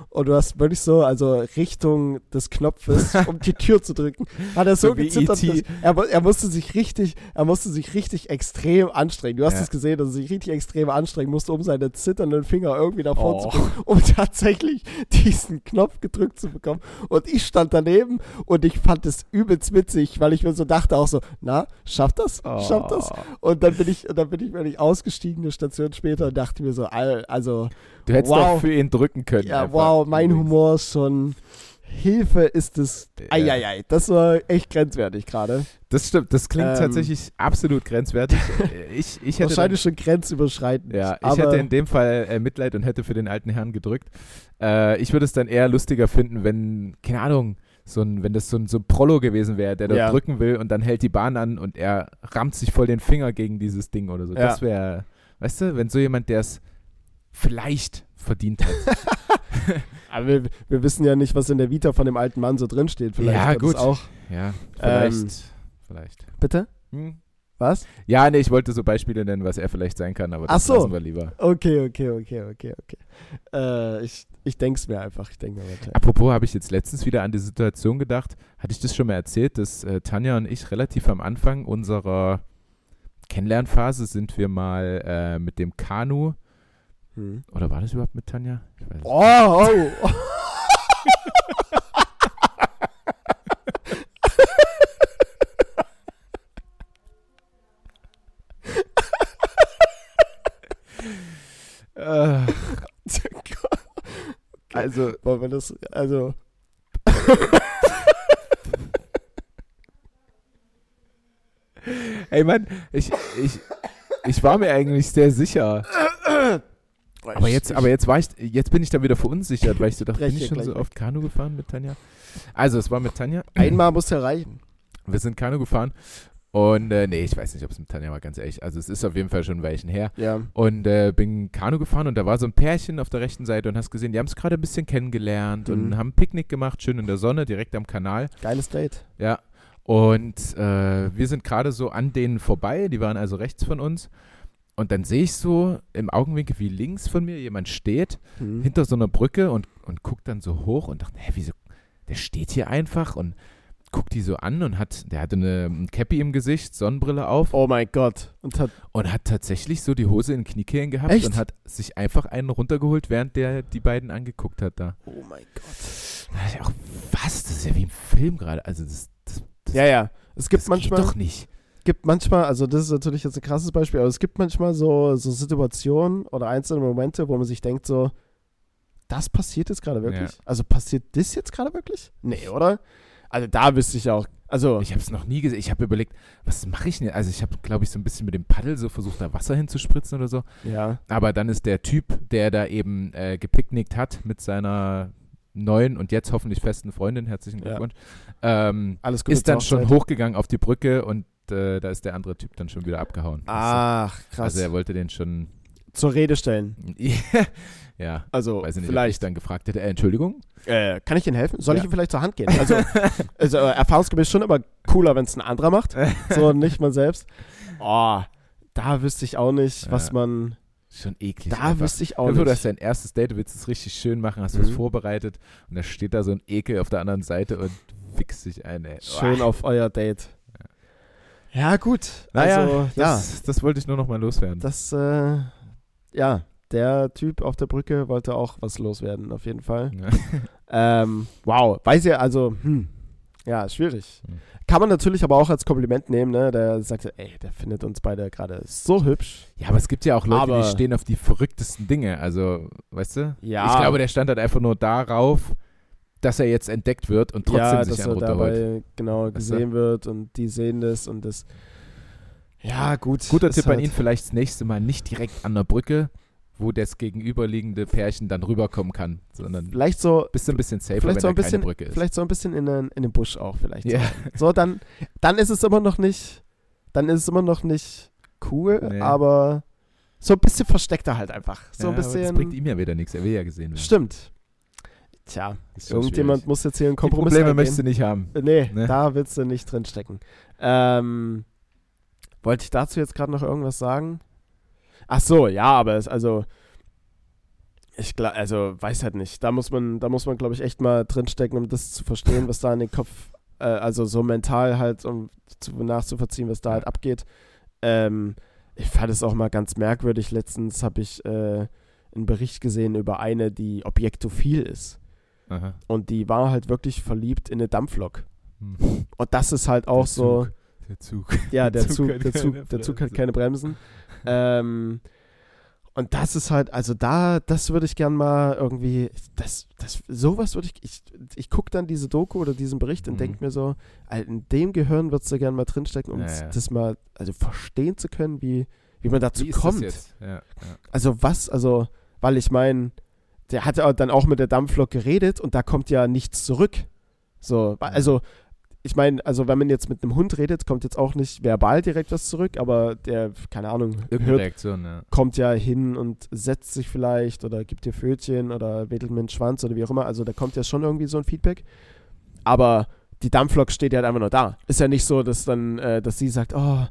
und du hast wirklich so, also Richtung des Knopfes, um die Tür zu drücken, hat er so, So gezittert, dass er, er musste sich richtig, er musste sich richtig extrem anstrengen. Du hast Ja. es gesehen, dass er sich richtig extrem anstrengen musste, um seine zitternden Finger irgendwie nach vorne Oh. zu bringen, um tatsächlich diesen Knopf gedrückt zu bekommen. Und ich stand daneben und ich fand es übelst witzig, weil ich mir so dachte auch so, na, schafft das? Schafft das? Oh. Und dann bin ich, dann bin ich wirklich ausgestiegen, eine Station später und dachte mir so, also, Du hättest Wow. doch für ihn drücken können. ja, einfach. wow, mein. Humor ist schon. Hilfe ist es. Ja. Eieiei, das war echt grenzwertig gerade. Das stimmt, das klingt Ähm. tatsächlich absolut grenzwertig. Ich, ich hätte dann, Wahrscheinlich schon grenzüberschreitend. ja, ich hätte in dem Fall äh, Mitleid und hätte für den alten Herrn gedrückt. Äh, ich würde es dann eher lustiger finden, wenn, keine Ahnung, so ein, wenn das so ein, so ein Prollo gewesen wäre, der dort Ja. drücken will und dann hält die Bahn an und er rammt sich voll den Finger gegen dieses Ding oder so. Ja. Das wäre, weißt du, wenn so jemand, der es vielleicht verdient hat. aber wir, wir wissen ja nicht, was in der Vita von dem alten Mann so drinsteht. Vielleicht Ja, gut. auch. ja, vielleicht. Ähm. vielleicht. Bitte? Hm. Was? Ja, nee, ich wollte so Beispiele nennen, was er vielleicht sein kann, aber Ach das so. lassen wir lieber. Okay, okay, okay, okay, okay. Äh, ich ich denke es mir einfach. Ich denke mir weiter. Apropos, habe ich jetzt letztens wieder an die Situation gedacht. Hatte ich das schon mal erzählt, dass äh, Tanja und ich relativ am Anfang unserer Kennenlernphase sind wir mal äh, mit dem Kanu, Hm. oder war das überhaupt mit Tanja? Ich weiß es Oh, oh. Äh, also, Wollen wir das, also, ey Mann, ich, ich, ich war mir eigentlich sehr sicher. Aber jetzt, aber jetzt war ich, jetzt bin ich da wieder verunsichert, weil ich so dachte, bin ich schon so oft Kanu gefahren mit Tanja? Also, es war mit Tanja. Einmal muss ja reichen. Wir sind Kanu gefahren und äh, nee, ich weiß nicht, ob es mit Tanja war, ganz ehrlich. Also, es ist auf jeden Fall schon ein Weilchen her. Ja. Und äh, bin Kanu gefahren und da war so ein Pärchen auf der rechten Seite und hast gesehen, die haben es gerade ein bisschen kennengelernt Mhm. und haben ein Picknick gemacht, schön in der Sonne, direkt am Kanal. Geiles Date. Ja. Und äh, wir sind gerade so an denen vorbei, die waren also rechts von uns. Und dann sehe ich so im Augenwinkel, wie links von mir jemand steht, Mhm. hinter so einer Brücke und, und guckt dann so hoch und dachte, hä, wieso, der steht hier einfach und guckt die so an und hat, der hatte eine ein Cappy im Gesicht, Sonnenbrille auf Oh mein Gott. Und hat, und hat tatsächlich so die Hose in den Kniekehlen gehabt Echt? und hat sich einfach einen runtergeholt, während der die beiden angeguckt hat da. oh mein Gott. Da ich auch, was? Das ist ja wie im Film gerade. Also das, das, das, Ja, ja. Es gibt das manchmal, geht doch nicht. gibt manchmal, also das ist natürlich jetzt ein krasses Beispiel, aber es gibt manchmal so, so Situationen oder einzelne Momente, wo man sich denkt so, das passiert jetzt gerade wirklich? Ja. Also passiert das jetzt gerade wirklich? Nee, oder? Also da wüsste ich auch, also Ich habe es noch nie gesehen. Ich habe überlegt, was mache ich denn? Also ich habe, glaube ich, so ein bisschen mit dem Paddel so versucht, da Wasser hinzuspritzen oder so. ja, Aber dann ist der Typ, der da eben äh, gepicknickt hat mit seiner neuen und jetzt hoffentlich festen Freundin, herzlichen Ja. Glückwunsch, ähm, alles gut. ist dann schon hochgegangen auf die Brücke und äh, da ist der andere Typ dann schon wieder abgehauen. Ach, krass. Also er wollte den schon, Zur Rede stellen. ja, Also ich nicht, ich vielleicht. dann gefragt hätte, äh, Entschuldigung? Äh, kann ich Ihnen helfen? Soll ich Ja. Ihnen vielleicht zur Hand gehen? Also, also äh, erfahrungsgemäß schon immer cooler, wenn es ein anderer macht. So, nicht man selbst. Oh, da wüsste ich auch nicht, was Ja. man. Schon eklig. Da einfach. wüsste ich auch dir vor, Du hast nicht. dein erstes Date, du willst es richtig schön machen, hast was Mhm. vorbereitet und da steht da so ein Ekel auf der anderen Seite und fixt sich ein. Ey. Schön Uah. auf euer Date. Ja, gut. Naja, also, ja, das, das wollte ich nur noch mal loswerden. das, äh, ja, der Typ auf der Brücke wollte auch was loswerden, auf jeden Fall. Ja. Ähm, wow, weiß ja, also, hm, ja, schwierig. Hm. Kann man natürlich aber auch als Kompliment nehmen, ne? Der sagte, ey, der findet uns beide gerade so hübsch. ja, aber es gibt ja auch Leute, Aber- die stehen auf die verrücktesten Dinge. Also, weißt du? Ja. Ich glaube, der stand halt einfach nur darauf, dass er jetzt entdeckt wird und trotzdem ja, sich dass er dabei genau Weißt du? gesehen wird und die sehen das und das. Ja, gut. Guter Tipp an halt- ihn, vielleicht das nächste Mal nicht direkt an der Brücke, wo das gegenüberliegende Pärchen dann rüberkommen kann, sondern Vielleicht so, bist du ein bisschen safer, vielleicht wenn so ein bisschen, keine Brücke ist. vielleicht so ein bisschen in den, in den Busch auch vielleicht. Ja. So, so dann, dann ist es immer noch nicht, dann ist es immer noch nicht cool, Nee. aber so ein bisschen versteckter halt einfach. So ja, ein aber das bisschen. bringt ihm ja wieder nichts, er will ja gesehen werden. Stimmt. Tja, irgendjemand schwierig. muss jetzt hier einen Die Kompromiss Probleme eingehen. möchtest du nicht haben. Nee, Ne? da willst du nicht drin stecken. Ähm, wollte ich dazu jetzt gerade noch irgendwas sagen? Ach so, ja, aber es, also ich glaube, also weiß halt nicht. Da muss man, da muss man, glaube ich, echt mal drinstecken, um das zu verstehen, was da in den Kopf, äh, also so mental halt, um zu, nachzuvollziehen, was da halt abgeht. Ähm, ich fand es auch mal ganz merkwürdig. Letztens habe ich äh, einen Bericht gesehen über eine, die objektophil ist. Aha. Und die war halt wirklich verliebt in eine Dampflok. Hm. Und das ist halt auch so. Der Zug. ja, der Zug Zug, hat der Zug, keine der Zug hat Bremsen. keine Bremsen. ähm, und das ist halt, also da, das würde ich gern mal irgendwie, das, das, sowas würde ich, ich, ich gucke dann diese Doku oder diesen Bericht und Mhm. denke mir so, in dem Gehirn würdest du gern mal drinstecken, um Ja, ja. das mal, also verstehen zu können, wie, wie man dazu Wie kommt. Ja. Also was, also, weil ich meine, der hat ja dann auch mit der Dampflok geredet und da kommt ja nichts zurück. So, also, ich meine, also wenn man jetzt mit einem Hund redet, kommt jetzt auch nicht verbal direkt was zurück, aber der, keine Ahnung, hört, ja. kommt ja hin und setzt sich vielleicht oder gibt dir Fötchen oder wedelt mit dem Schwanz oder wie auch immer. Also da kommt ja schon irgendwie so ein Feedback. Aber die Dampflok steht ja halt einfach nur da. Ist ja nicht so, dass dann, äh, dass sie sagt, oh,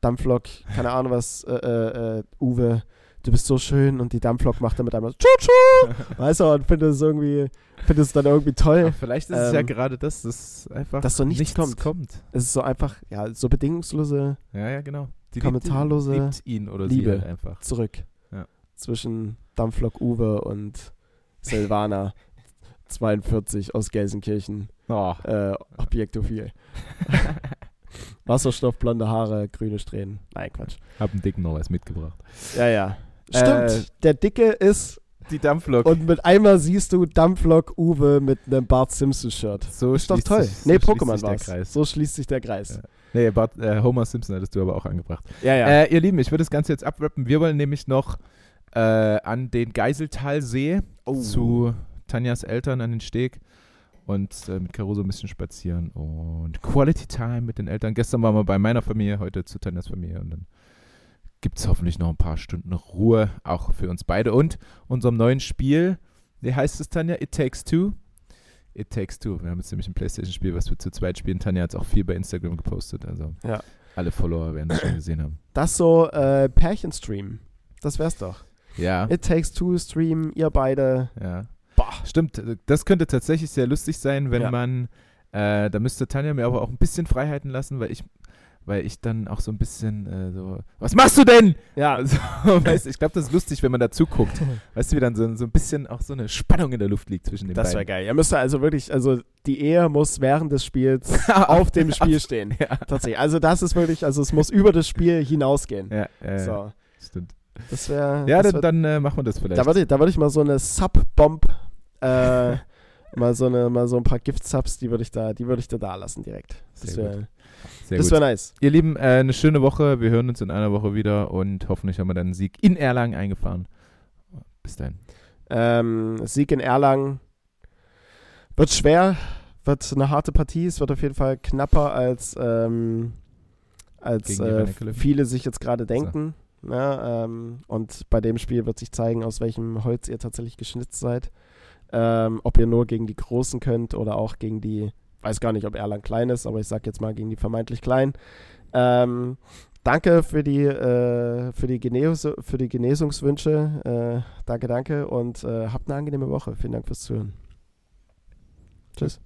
Dampflok, keine Ahnung was, äh, äh, äh, Uwe, du bist so schön und die Dampflok macht dann mit einmal tschu tschu, weißt du, und findet es irgendwie, findet es dann irgendwie Aber toll. vielleicht ist es ja Ähm, gerade das, dass einfach dass so nichts kommt. Es ist so einfach, ja, so bedingungslose Ja, ja, genau. Die Kommentarlose liebt, liebt ihn oder Liebe. halt einfach. zurück. Ja. Zwischen Dampflok Uwe und Silvana 42 aus Gelsenkirchen. Oh. Äh, Objektophil. Wasserstoff, blonde Haare, grüne Strähnen. Nein, Quatsch. Hab einen dicken noch was mitgebracht. Ja, ja. Stimmt. Äh, der Dicke ist Die Dampflok. und mit einmal siehst du Dampflok Uwe mit einem Bart Simpson Shirt. so Ist doch toll. Sich, so nee, schließt Pokémon. Kreis. So schließt sich der Kreis. Ja. Nee, Bart, äh, Homer Simpson hattest du aber auch angebracht. Ja, ja. Äh, ihr Lieben, ich würde das Ganze jetzt abwrappen. Wir wollen nämlich noch äh, an den Geiseltalsee Oh. zu Tanjas Eltern an den Steg und äh, mit Caruso ein bisschen spazieren und Quality Time mit den Eltern. Gestern waren wir bei meiner Familie, heute zu Tanjas Familie und dann gibt es hoffentlich noch ein paar Stunden Ruhe, auch für uns beide und unserem neuen Spiel. Wie heißt es, Tanja? It Takes Two. It Takes Two. Wir haben jetzt nämlich ein Playstation-Spiel, was wir zu zweit spielen. Tanja hat es auch viel bei Instagram gepostet, also Ja. alle Follower werden das schon gesehen haben. Das so äh, Pärchenstream. Das wär's doch. Ja, It Takes Two Stream, ihr beide. ja. Boah. Stimmt, das könnte tatsächlich sehr lustig sein, wenn Ja. man, äh, da müsste Tanja mir aber auch ein bisschen Freiheiten lassen, weil ich, weil ich dann auch so ein bisschen äh, so, was machst du denn? Ja, Also, weißt, ich glaube, das ist lustig, wenn man da zuguckt. Weißt du, wie dann so, so ein bisschen auch so eine Spannung in der Luft liegt zwischen den das wäre beiden. geil. Ihr müsst also wirklich, also die Ehe muss während des Spiels auf dem Spiel stehen. Ja, Tatsächlich. Also das ist wirklich, also es muss über das Spiel hinausgehen. ja, ja, So, stimmt. das wäre. Ja, das dann, wär, dann äh, machen wir das vielleicht. da würde ich, da würd ich mal so eine Sub-Bomb, äh, mal so eine, mal so ein paar Gift-Subs, die würde ich da, die würde ich da da lassen direkt. Das Sehr wäre, Sehr das wäre nice. Ihr Lieben, äh, eine schöne Woche. Wir hören uns in einer Woche wieder und hoffentlich haben wir dann einen Sieg in Erlangen eingefahren. Bis dahin. Ähm, Sieg in Erlangen wird schwer, wird eine harte Partie. Es wird auf jeden Fall knapper als, ähm, als äh, viele sich jetzt gerade denken. Ja, ähm, und bei dem Spiel wird sich zeigen, aus welchem Holz ihr tatsächlich geschnitzt seid. Ähm, ob ihr nur gegen die Großen könnt oder auch gegen die, weiß gar nicht, ob Erlangen klein ist, aber ich sag jetzt mal gegen die vermeintlich klein. Ähm, danke für die, äh, für, die Genes für die Genesungswünsche. Äh, danke, danke und äh, habt eine angenehme Woche. Vielen Dank fürs Zuhören. Tschüss.